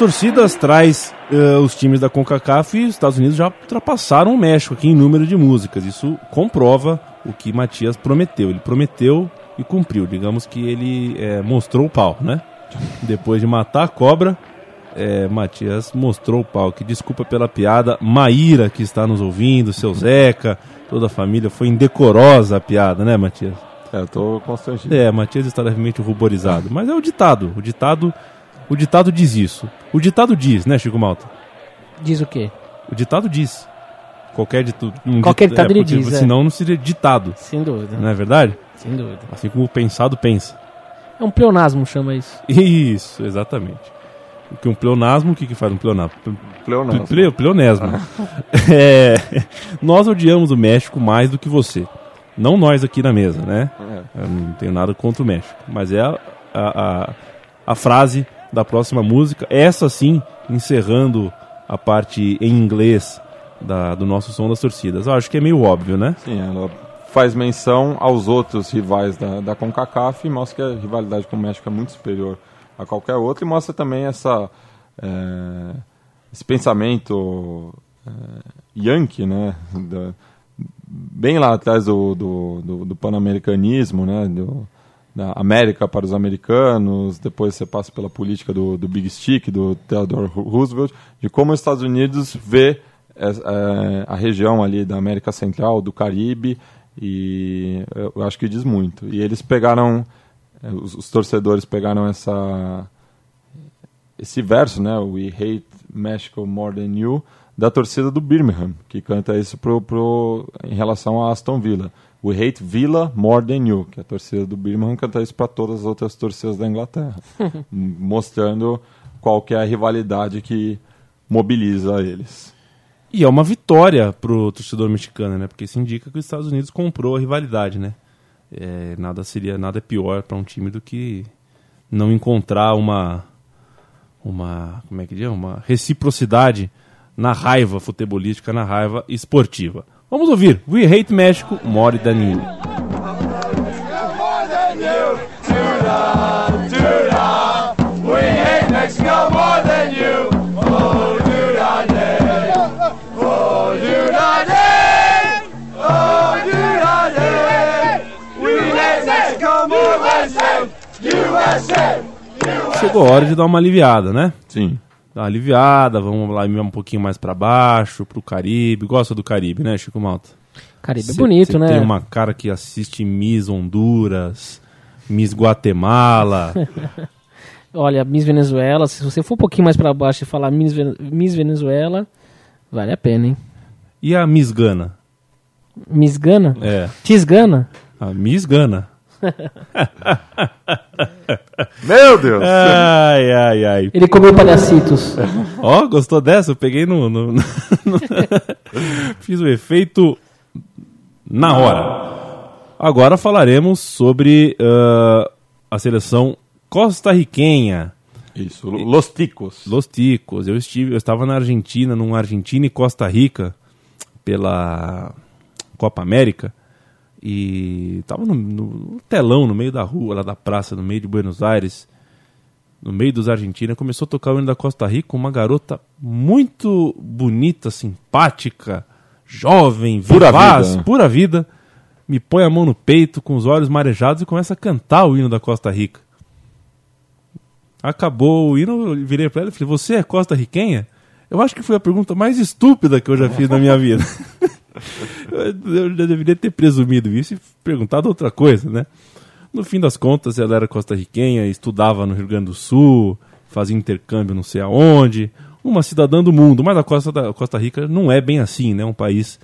Torcidas traz eh, os times da CONCACAF e os Estados Unidos já ultrapassaram o México aqui em número de músicas. Isso comprova o que Matias prometeu. Ele prometeu e cumpriu. Digamos que ele eh, mostrou o pau, né? Depois de matar a cobra, eh, Matias mostrou o pau. Que desculpa pela piada. Maíra, que está nos ouvindo, seu Zeca, toda a família. Foi indecorosa a piada, né, Matias? É, eu tô constrangido. É, Matias está levemente ruborizado. Mas é o ditado. O ditado, o ditado diz isso. O ditado diz, né, Chico Malta? Diz o quê? O ditado diz. Qualquer ditado. Um Qualquer dit- ditado ele porque diz, é. Senão não seria ditado. Sem dúvida. Não é verdade? Sem dúvida. Assim como o pensado pensa. É um pleonasmo, chama isso. Isso, exatamente. O que um pleonasmo, o que, que faz um pleonasmo? Pleonasmo. Ple, pleonesmo. É, nós odiamos o México mais do que você. Não nós aqui na mesa, né? É. Eu não tenho nada contra o México. Mas é a, a, a, a frase da próxima música. Essa sim, encerrando a parte em inglês da, do nosso som das torcidas. Eu acho que é meio óbvio, né? Sim, ela faz menção aos outros rivais da, da CONCACAF e mostra que a rivalidade com o México é muito superior a qualquer outra e mostra também essa, é, esse pensamento é, yankee, né? Da- bem lá atrás do, do, do, do pan-americanismo, né? Do, da América para os americanos, depois você passa pela política do, do Big Stick, do Theodore Roosevelt, de como os Estados Unidos vê é, é, a região ali da América Central, do Caribe, e eu acho que diz muito. E eles pegaram, é, os, os torcedores pegaram essa esse verso, né, We Hate Mexico More Than You, da torcida do Birmingham, que canta isso pro, pro, em relação a Aston Villa. We Hate Villa More Than You, que a torcida do Birmingham canta isso para todas as outras torcidas da Inglaterra, mostrando qual que é a rivalidade que mobiliza eles. E é uma vitória pro torcedor mexicano, né? Porque isso indica que os Estados Unidos comprou a rivalidade, né? É, nada seria nada pior para um time do que não encontrar uma uma como é que diz? Uma reciprocidade na raiva futebolística, na raiva esportiva. Vamos ouvir We Hate México, More Than You. Chegou a hora de dar uma aliviada, né? Sim. Dar uma aliviada, vamos lá um pouquinho mais para baixo, pro Caribe. Gosta do Caribe, né, Chico Malta? Caribe é Cê- bonito, cê né? Tem uma cara que assiste Miss Honduras, Miss Guatemala. Olha, Miss Venezuela, se você for um pouquinho mais pra baixo e falar Miss, Miss Venezuela, vale a pena, hein? e a Miss Gana? Miss Gana? É, Tis Gana? a Miss Gana. Meu Deus! Ai, ai, ai. Ele comeu palhacitos. Ó, gostou dessa? Eu peguei no. no- no- Fiz o efeito na hora. Agora falaremos sobre ah, a seleção costarriquenha. Isso, Los Ticos. Los Ticos. Eu estive, eu estava na Argentina, num Argentina e Costa Rica pela Copa América e estava no, no telão no meio da rua, lá da praça, no meio de Buenos Aires, no meio dos argentinos, começou a tocar o hino da Costa Rica, uma garota muito bonita, simpática, jovem, Pura vivaz, vida. pura vida, me põe a mão no peito com os olhos marejados e começa a cantar o hino da Costa Rica. Acabou o hino, eu virei pra ela e falei: Você é costa riquenha? Eu acho que foi a pergunta mais estúpida que eu já fiz na minha vida. eu, já deveria ter presumido isso e perguntado outra coisa, né? No fim das contas, ela era costarriquenha, estudava no Rio Grande do Sul, fazia intercâmbio não sei aonde, uma cidadã do mundo, mas a Costa, da, Costa Rica não é bem assim, né? Um país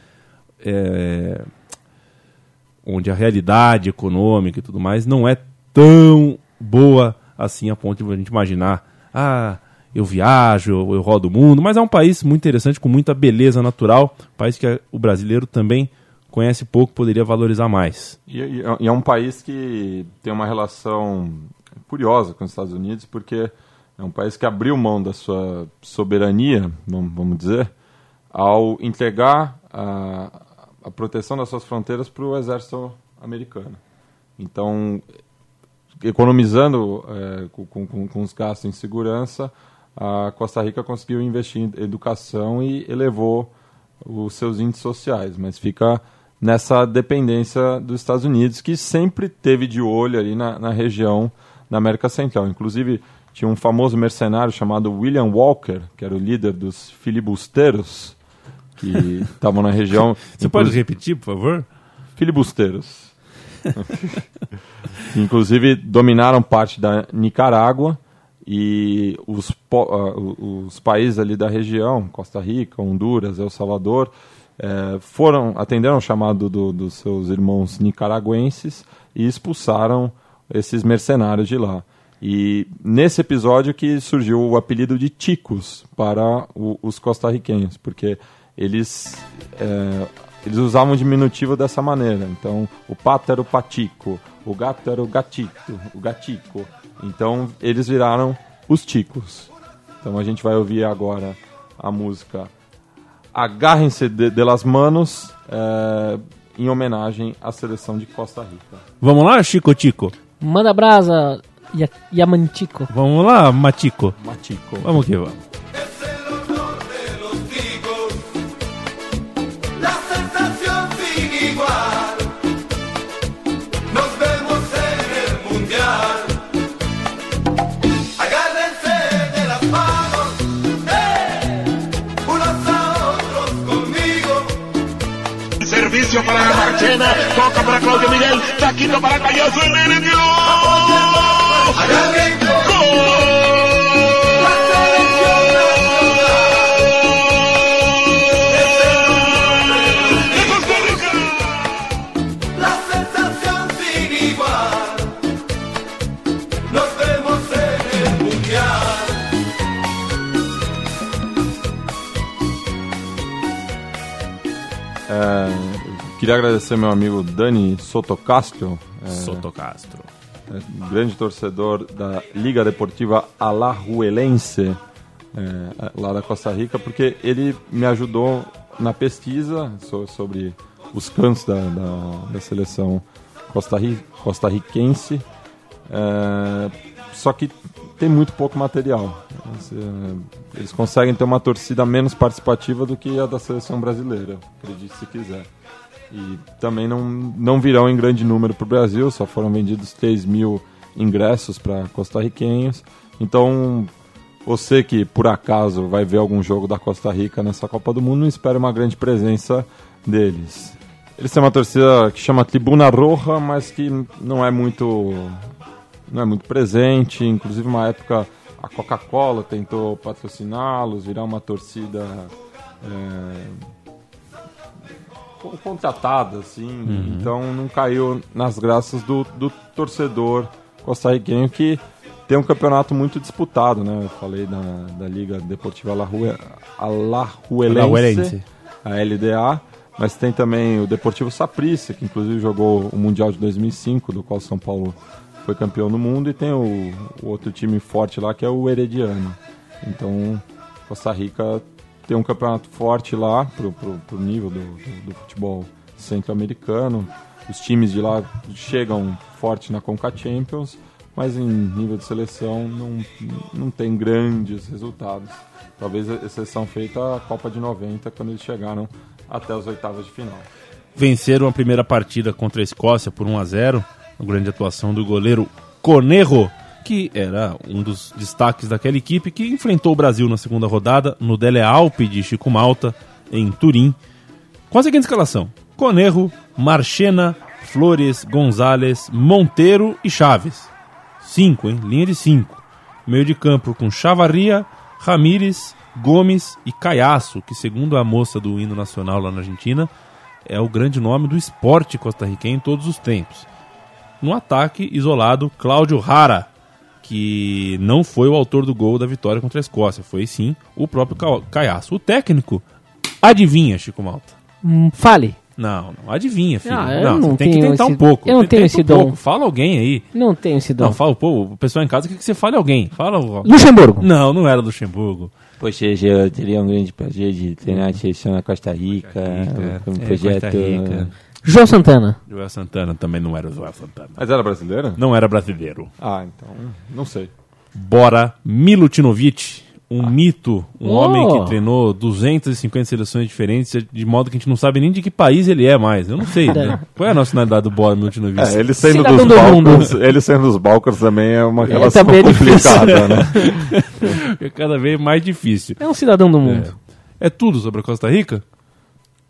é, onde a realidade econômica e tudo mais não é tão boa assim a ponto de a gente imaginar, ah, eu viajo, eu, eu rodo o mundo, mas é um país muito interessante, com muita beleza natural, país que o brasileiro também conhece pouco, poderia valorizar mais. E, é- e é um país que tem uma relação curiosa com os Estados Unidos, porque é um país que abriu mão da sua soberania, vamos, vamos dizer, ao entregar a, a proteção das suas fronteiras para o exército americano. Então, economizando é, com, com- com os gastos em segurança, a Costa Rica conseguiu investir em educação e elevou os seus índices sociais, mas fica nessa dependência dos Estados Unidos, que sempre teve de olho ali na, na região da América Central. Inclusive, tinha um famoso mercenário chamado William Walker, que era o líder dos filibusteiros, que estavam na região. Você pode Inclusive- repetir, por favor? filibusteiros. Inclusive dominaram parte da Nicarágua e os, ah, os países ali da região, Costa Rica, Honduras, El Salvador, eh, foram atenderam o chamado do- dos seus irmãos nicaragüenses e expulsaram esses mercenários de lá. E nesse episódio que surgiu o apelido de Ticos para o- os costarriquenhos, porque eles eh, eles usavam o diminutivo dessa maneira. Então, o pato era o patico, o gato era o gatito, o gatico. Então eles viraram os ticos. Então a gente vai ouvir agora a música Agárrense de, de las manos, é, em homenagem à seleção de Costa Rica. Vamos lá, Chico Tico? Manda brasa, Ya- Yamantico. Vamos lá, Matico? Matico. Vamos que vamos. Claudio Miguel, taquito para y Merendio. Agarren queria agradecer meu amigo Dani Sotocastro, é, Soto Castro. é, grande torcedor da Liga Deportiva Alajuelense, é, lá da Costa Rica, porque ele me ajudou na pesquisa so- sobre os cantos da, da, da seleção costarri, costarriquense. É, só que tem muito pouco material. É, Eles conseguem ter uma torcida menos participativa do que a da seleção brasileira, acredite se quiser. E também não, não virão em grande número para o Brasil, só foram vendidos 3 mil ingressos para costarriquenhos. Então, você que por acaso vai ver algum jogo da Costa Rica nessa Copa do Mundo, não espere uma grande presença deles. Eles têm uma torcida que chama Tribuna Roja, mas que não é muito não é muito presente. Inclusive, uma época a Coca-Cola tentou patrociná-los, virar uma torcida é, contratada, assim. Então, não caiu nas graças do, do torcedor costarriquenho que tem um campeonato muito disputado, né? Eu falei da, da Liga Deportiva Alajuelense. a LDA, mas tem também o Deportivo Saprissa, que inclusive jogou o Mundial de 2005, do qual São Paulo foi campeão do mundo, e tem o, o outro time forte lá, que é o Herediano. Então, Costa Rica tem um campeonato forte lá, pro, pro, pro nível do, do, do futebol centro-americano. Os times de lá chegam forte na Conca Champions, mas em nível de seleção não, não tem grandes resultados. Talvez a exceção feita a Copa de 90, quando eles chegaram até as oitavas de final. Venceram a primeira partida contra a Escócia por 1 a 0 uma grande atuação do goleiro Conejo, que era um dos destaques daquela equipe que enfrentou o Brasil na segunda rodada no Dele Alpe de Chico Malta, em Turim, com a seguinte escalação: Conejo, Marchena, Flores, Gonzalez, Monteiro e Chaves. Cinco, hein? Linha de cinco. Meio de campo com Chavarria, Ramírez, Gomes e Caiaço, que segundo a moça do hino nacional lá na Argentina, é o grande nome do esporte costarriquenho em todos os tempos. No ataque isolado, Cláudio Rara, que não foi o autor do gol da vitória contra a Escócia, foi sim o próprio Ca- Caiaço. O técnico, adivinha, Chico Malta? Hum, fale. Não, não, adivinha, filho. Ah, não, não você tem que tentar esse- um pouco. eu não Tenta tenho um esse dom. pouco. Fala alguém aí. Não tenho esse dom. Não, fala, pô, o pessoal em casa quer que você fale alguém. Fala. o- Luxemburgo. Não, não era Luxemburgo. Poxa, eu teria um grande prazer de treinar a seleção na Costa Rica, Rica, um é, projeto... Costa Rica. João Santana. Joel Santana também não era o Joel Santana. Mas era brasileira? Não era brasileiro. Ah, então, não sei. Bora Milutinovic, um mito, um Oh. homem que treinou 250 seleções diferentes, de modo que a gente não sabe nem de que país ele é mais. Eu não sei. né? Qual é a nacionalidade do Bora Milutinovic? É, ele sendo Cidadão dos do Balcãs, ele sendo dos Balcãs também é uma relação é complicada, né? É cada vez mais difícil. É um cidadão do mundo. É tudo sobre a Costa Rica?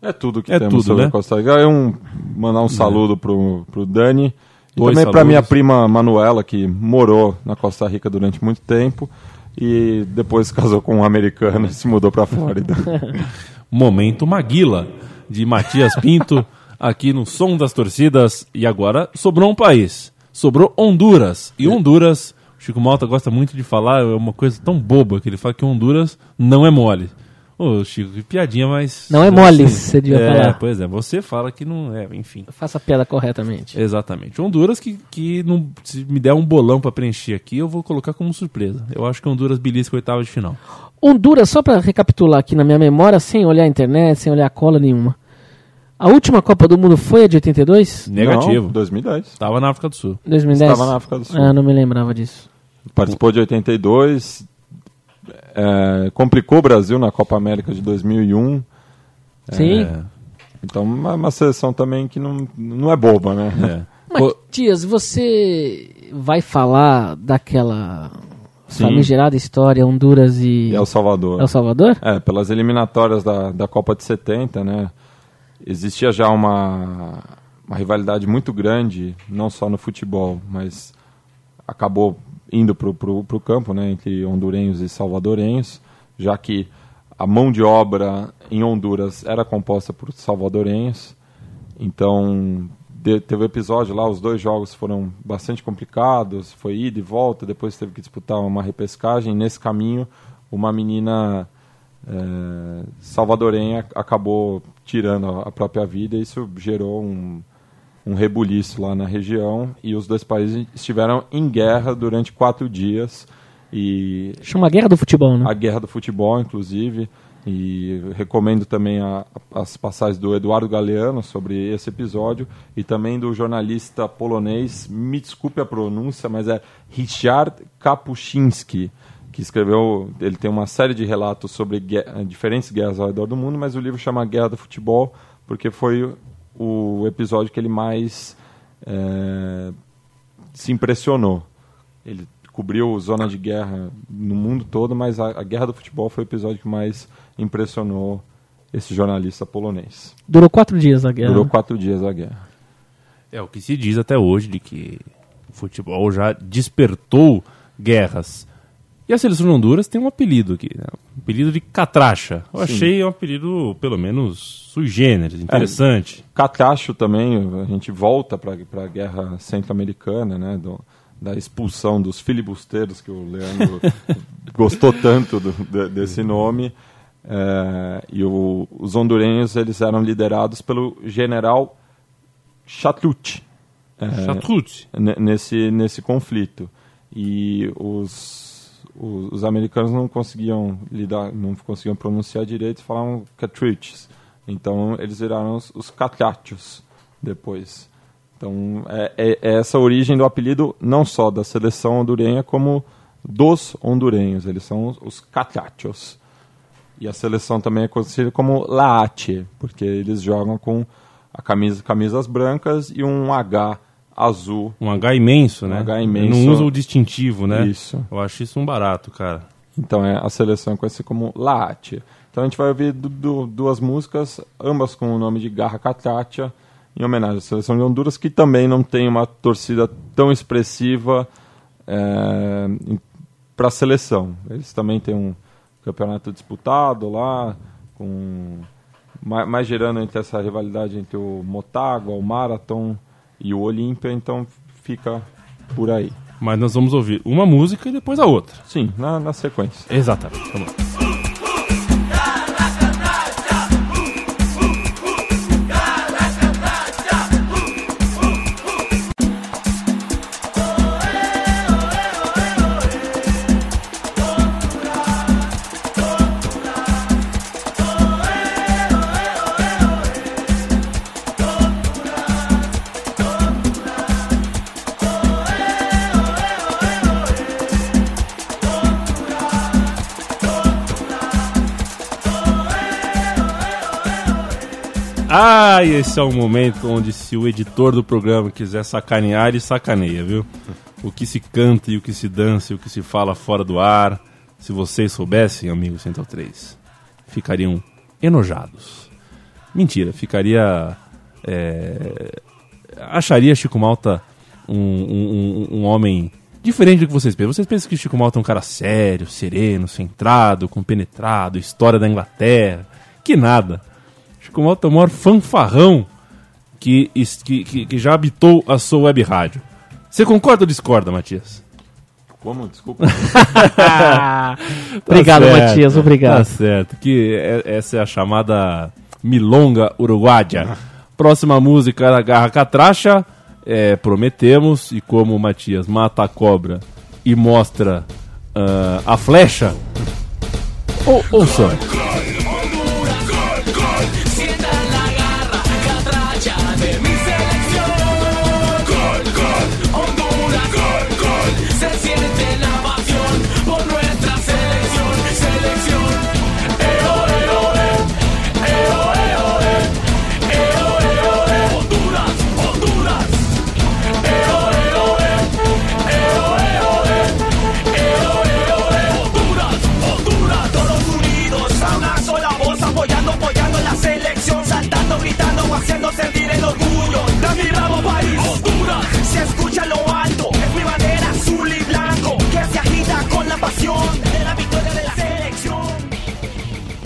É tudo que É temos tudo, sobre né? a Costa Rica. Eu um, mandar um saludo pro, pro Dani. E Dois também para minha prima Manuela, que morou na Costa Rica durante muito tempo. E depois casou com um americano e se mudou para Flórida. Momento Maguila, de Matias Pinto, aqui no Som das Torcidas. E agora sobrou um país. Sobrou Honduras. E Honduras, o Chico Malta gosta muito de falar, é uma coisa tão boba que ele fala que Honduras não é mole. Ô, Chico, que piadinha, mas. Não é mole, você devia é, falar. Pois é, você fala que não é, enfim. Faça a piada corretamente. Exatamente. Honduras que, que não, se me der um bolão pra preencher aqui, eu vou colocar como surpresa. Eu acho que Honduras belisca oitava de final. Honduras, só pra recapitular aqui na minha memória, sem olhar a internet, sem olhar a cola nenhuma. A última Copa do Mundo foi a de 82? Negativo. Não, 2010. Tava na África do Sul. 2010? Estava na África do Sul. Ah, não me lembrava disso. Participou de 82, é, complicou o Brasil na Copa América de 2001. Sim. É, Então, uma, uma seleção também que não, não é boba, né? é. Matias, você vai falar daquela Sim. famigerada história Honduras e E El Salvador. El Salvador? É, pelas eliminatórias da, da Copa de 70, né? Existia já uma, uma rivalidade muito grande, não só no futebol, mas acabou indo para o campo, né? Entre hondurenhos e salvadorenhos, já que a mão de obra em Honduras era composta por salvadorenhos. Então, de- teve episódio lá, os dois jogos foram bastante complicados, foi ida e volta, depois teve que disputar uma repescagem. Nesse caminho, uma menina eh, salvadorenha acabou tirando a própria vida e isso gerou um, um rebuliço lá na região e os dois países estiveram em guerra durante quatro dias e Chama Guerra do Futebol, né? a guerra do futebol, inclusive. E recomendo também a- as passagens do Eduardo Galeano sobre esse episódio e também do jornalista polonês, me desculpe a pronúncia, mas é Richard Kapuscinski, que escreveu, ele tem uma série de relatos sobre gue- diferentes guerras ao redor do mundo, mas o livro chama Guerra do Futebol porque foi o episódio que ele mais eh, se impressionou. Ele cobriu zona de guerra no mundo todo, mas a, a guerra do futebol foi o episódio que mais impressionou esse jornalista polonês. Durou quatro dias a guerra. Durou quatro dias a guerra. É o que se diz até hoje de que o futebol já despertou guerras. E a seleção de Honduras tem um apelido aqui, né? um apelido de catracha. Eu Sim. achei um apelido, pelo menos, sui generis, interessante. Catacho também, a gente volta para a guerra centro-americana, né, do- da expulsão dos filibusteiros, que o Leandro gostou tanto do- de- desse nome. É, e o- os hondurenhos eles eram liderados pelo general Chatlut. É, nesse, nesse conflito. E os, os, os americanos não conseguiam lidar, não conseguiam pronunciar direito, falavam Catriches. Então eles viraram os, os Catrachos depois. Então é, é- é essa a origem do apelido não só da seleção hondurenha, como dos hondurenhos. Eles são os, os Catrachos. E a seleção também é conhecida como Laate, porque eles jogam com a camisa, camisas brancas e um H azul Um H imenso, Um né? H imenso. Não usa o distintivo, né? Isso. Eu acho isso um barato, cara. Então é a seleção é conhecida como Laate. Então a gente vai ouvir du- du- duas músicas, ambas com o nome de Garra Catracha, em homenagem à seleção de Honduras, que também não tem uma torcida tão expressiva para a seleção. Eles também têm um campeonato disputado lá, com mais, mais gerando entre essa rivalidade entre o Motagua, o Marathon e o Olímpia, então fica por aí. Mas nós vamos ouvir uma música e depois a outra. Sim, na, na sequência. Exatamente. Vamos lá. Ah, e esse é o momento onde se o editor do programa quiser sacanear, ele sacaneia, viu? O que se canta e o que se dança e o que se fala fora do ar, se vocês soubessem, amigo Central 3, ficariam enojados. Mentira, ficaria... é, acharia Chico Malta um, um- um- um homem diferente do que vocês pensam. Vocês pensam que Chico Malta é um cara sério, sereno, centrado, compenetrado, história da Inglaterra. Que nada. Chico Malta é o maior fanfarrão que, que, que, que já habitou a sua web rádio. Você concorda ou discorda, Matias? Como? Desculpa. obrigado, Tá certo, Matias, Tá obrigado. certo. Que é- essa é a chamada Milonga Uruguaia. Próxima música da Garra Catracha. É, prometemos. E como o Matias mata a cobra e mostra ah, a flecha. Ou, ouça.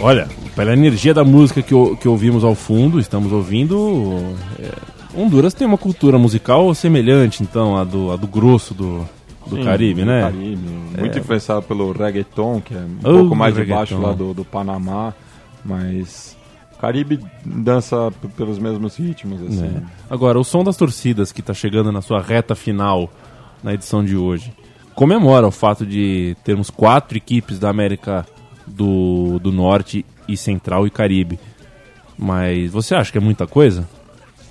Olha, pela energia da música que, que ouvimos ao fundo, estamos ouvindo. é, Honduras tem uma cultura musical semelhante, então, à do, à do grosso do, do Sim, Caribe, né? Caribe. Muito influenciado pelo reggaeton, que é um Oh, pouco mais debaixo reggaeton. lá do, do Panamá, mas Caribe dança pelos mesmos ritmos, assim. É. Agora, o som das torcidas que está chegando na sua reta final na edição de hoje comemora o fato de termos quatro equipes da América do, do Norte e Central e Caribe. Mas você acha que é muita coisa?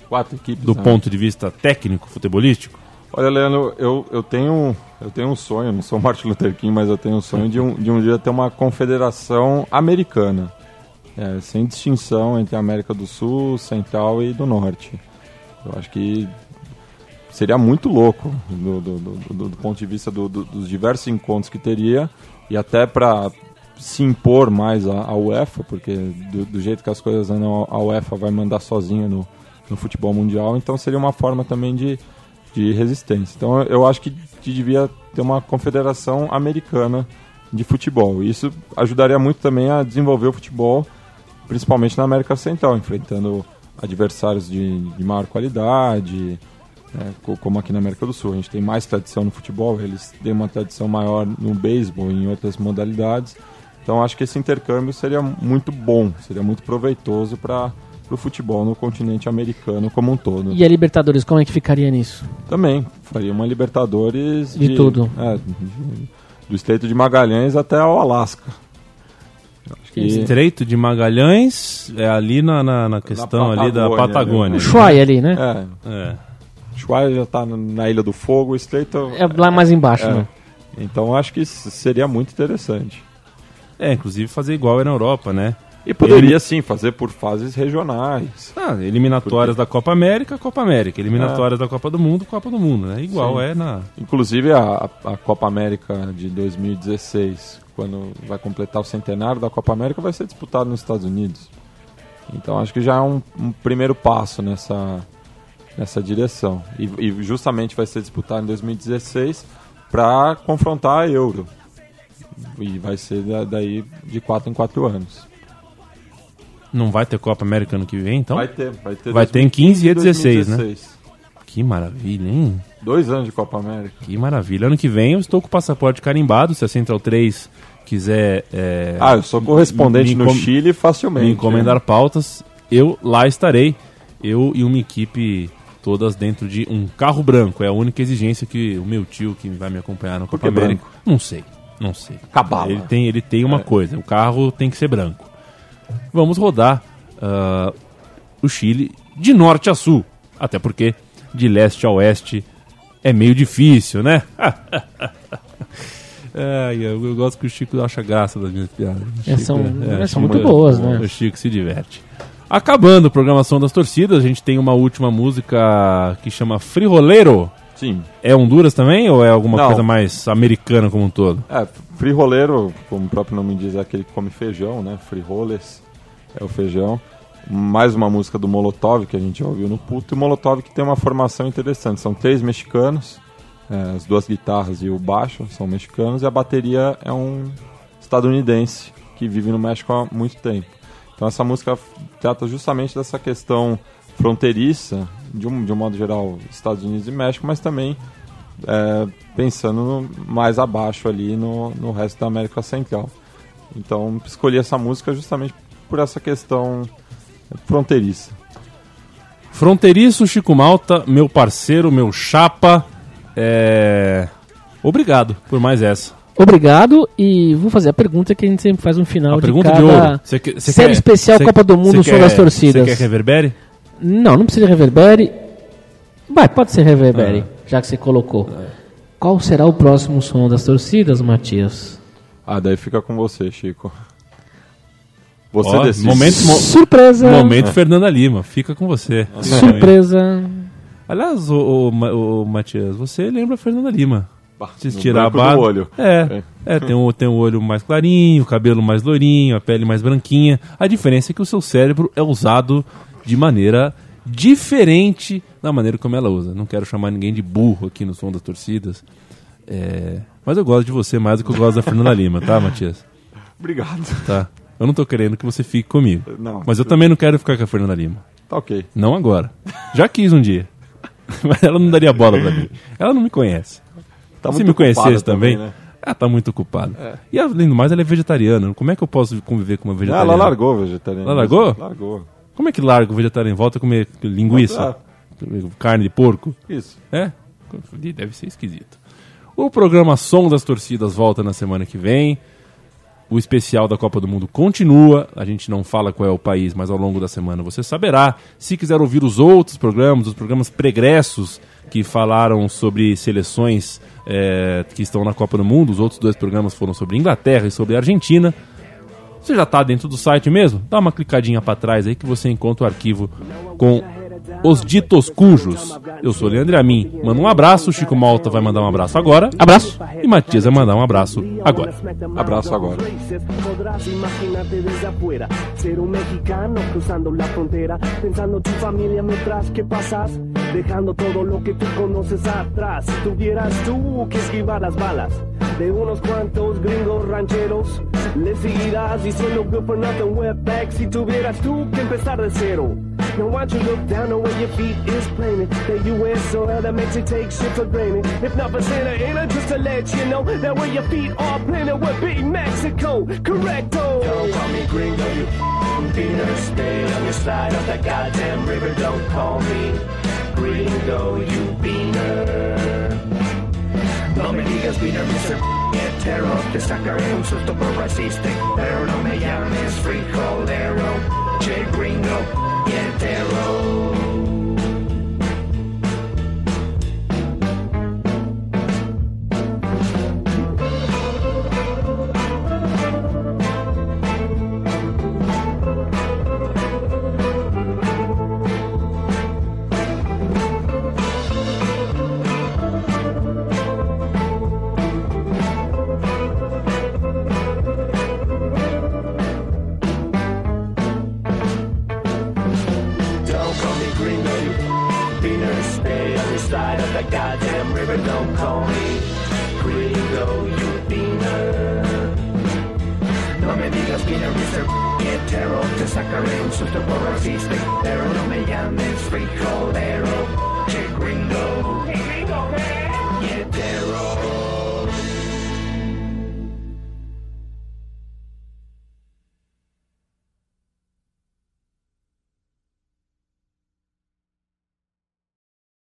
Quatro equipes. Do né? ponto de vista técnico, futebolístico? Olha, Leandro, eu, eu, tenho, eu tenho um sonho, não sou Martin Luther King, mas eu tenho um sonho de um, de um dia ter uma confederação americana, é, sem distinção entre a América do Sul, Central e do Norte. Eu acho que seria muito louco do, do, do- do- ponto de vista do- do- dos diversos encontros que teria e até para se impor mais a UEFA, porque do, do jeito que as coisas andam, a UEFA vai mandar sozinha no, no futebol mundial, então seria uma forma também de, de resistência. Então eu- acho que, que devia ter uma confederação americana de futebol. Isso ajudaria muito também a desenvolver o futebol, principalmente na América Central, enfrentando adversários de, de maior qualidade, né, co- como aqui na América do Sul. A gente tem mais tradição no futebol, eles têm uma tradição maior no beisebol e em outras modalidades. Então acho que esse intercâmbio seria muito bom, seria muito proveitoso para o futebol no continente americano como um todo. E a Libertadores, como é que ficaria nisso? Também faria uma Libertadores De tudo. é, de- do Estreito de Magalhães até ao Alasca. Acho que Estreito de Magalhães é ali na, na, na questão ali da Patagônia, né? Ushuaia ali, né? é, É. Ushuaia já está na Ilha do Fogo, o Estreito É, lá mais embaixo, é. né? Então acho que seria muito interessante. É, inclusive fazer igual é na Europa, né? E poderia sim fazer por fases regionais. Ah, eliminatórias da Copa América, Copa América. Eliminatórias da Copa do Mundo, Copa do Mundo, né? Igual Sim. é na. Inclusive a, a Copa América de 2016, quando vai completar o centenário da Copa América, vai ser disputada nos Estados Unidos. Então acho que já é um, um primeiro passo nessa, nessa direção. E, e justamente vai ser disputado em 2016 para confrontar a Euro. E vai ser da- daí de 4 em 4 anos. Não vai ter Copa América ano que vem, então? Vai ter, vai ter. Vai ter em 15 e 16, né? 2016. Que maravilha, hein? Dois anos de Copa América. Que maravilha. Ano que vem eu estou com o passaporte carimbado. Se a Central 3 quiser é, Ah, eu sou correspondente no Chile facilmente. me encomendar pautas, eu lá estarei. Eu e uma equipe todas dentro de um carro branco. É a única exigência que o meu tio que vai me acompanhar na Copa América. branco? Não sei, não sei. Cabala. Ele tem, ele tem uma É. coisa, o carro tem que ser branco. Vamos rodar ah, o Chile de norte a sul. Até porque de leste a oeste é meio difícil, né? Ai, eu, eu gosto que o Chico acha graça das minhas piadas. O É, são- Chico- é, são Chico muito boas, né? O Chico se diverte. Acabando a programação das torcidas, a gente tem uma última música que chama Friroleiro. Sim. É Honduras também ou é alguma Não. coisa mais americana como um todo? É, frijoleiro, como o próprio nome diz, é aquele que come feijão, né? Frijoles é o feijão. Mais uma música do Molotov que a gente já ouviu no Puto. E o Molotov que tem uma formação interessante. São três mexicanos, é, as duas guitarras e o baixo são mexicanos, e a bateria é um estadunidense que vive no México há muito tempo. Então essa música trata justamente dessa questão fronteiriça, de um, de um modo geral, Estados Unidos e México, mas também é, pensando no- mais abaixo ali no, no resto da América Central. Então escolhi essa música justamente por essa questão fronteiriça. Fronteiriço Chico Malta, meu parceiro, meu chapa. É... Obrigado por mais essa. Obrigado e vou fazer a pergunta que a gente sempre faz no final A de pergunta cada de ouro. Que- você série quer- especial você- Copa do Mundo Som quer- das Torcidas. Você quer reverbere? Não, não precisa de reverbere. Vai, pode ser reverbere, Ah. já que você colocou. Qual será o próximo som das torcidas, Matias? Ah, daí fica com você, Chico. Você Ó, decide. momento, mo- Surpresa! momento Fernanda Lima, fica com você. Surpresa! Aliás, o, o, o Matias, você lembra a Fernanda Lima. Se tirar a barba. olho. É, é tem, o, tem o olho mais clarinho, o cabelo mais loirinho, a pele mais branquinha. A diferença é que o seu cérebro é usado de maneira diferente da maneira como ela usa. Não quero chamar ninguém de burro aqui no som das torcidas. É, mas eu gosto de você mais do que eu gosto da Fernanda Lima, tá, Matias? Obrigado. Tá. Eu não tô querendo que você fique comigo. Não. Mas eu também não quero ficar com a Fernanda Lima. Tá ok. Não agora. Já quis um dia. Mas ela não daria bola pra mim. Ela não me conhece. Tá Se me conhecesse ocupada também, né? ela tá muito ocupada. E além do mais, ela é vegetariana. Como é que eu posso conviver com uma Ah, vegetariana? ela largou o vegetariano. Ela largou? Largou. Como é que larga o vegetariano? Volta a comer linguiça? Carne de porco? Isso. É? Deve ser esquisito. O programa Som das Torcidas volta na semana que vem. O especial da Copa do Mundo continua. A gente não fala qual é o país, mas ao longo da semana você saberá. Se quiser ouvir os outros programas, os programas pregressos que falaram sobre seleções eh, que estão na Copa do Mundo, os outros dois programas foram sobre Inglaterra e sobre Argentina. Você já está dentro do site mesmo? Dá uma clicadinha para trás aí que você encontra o arquivo com os ditos cujos. Eu sou o Leandro Amin. Manda um abraço. Chico Malta vai mandar um abraço agora. Abraço. E Matias vai mandar um abraço agora. Abraço agora. Podrás imaginarte desde afuera ser un mexicano cruzando la frontera, pensando tu familia mientras que pasas, dejando todo lo que tú conoces atrás. Si tuvieras tú que esquivar las balas de unos cuantos gringos rancheros, le seguirás diciendo good for nothing wetback si tuvieras tú que empezar de cero. Now why don't you look down on where your feet is planted? The U.S. soil that makes you take shit for granted. If not for Santa Ana, just to let you know that where your feet are planted would be Mexico. Correcto. Don't call me gringo, you beaner. Stay on your side of that goddamn river. Don't call me gringo, you beaner. No me digas beaner, Mr. Hetero. Te sacaré un susto por racista, pero no me llames frijolero. Che gringo. Don't side of that goddamn river. Don't call me gringo, you beaner. No me digas Mr. Hetero, te sacaré un susto por racista pero no me llames frijolero, che gringo, gringo, hetero.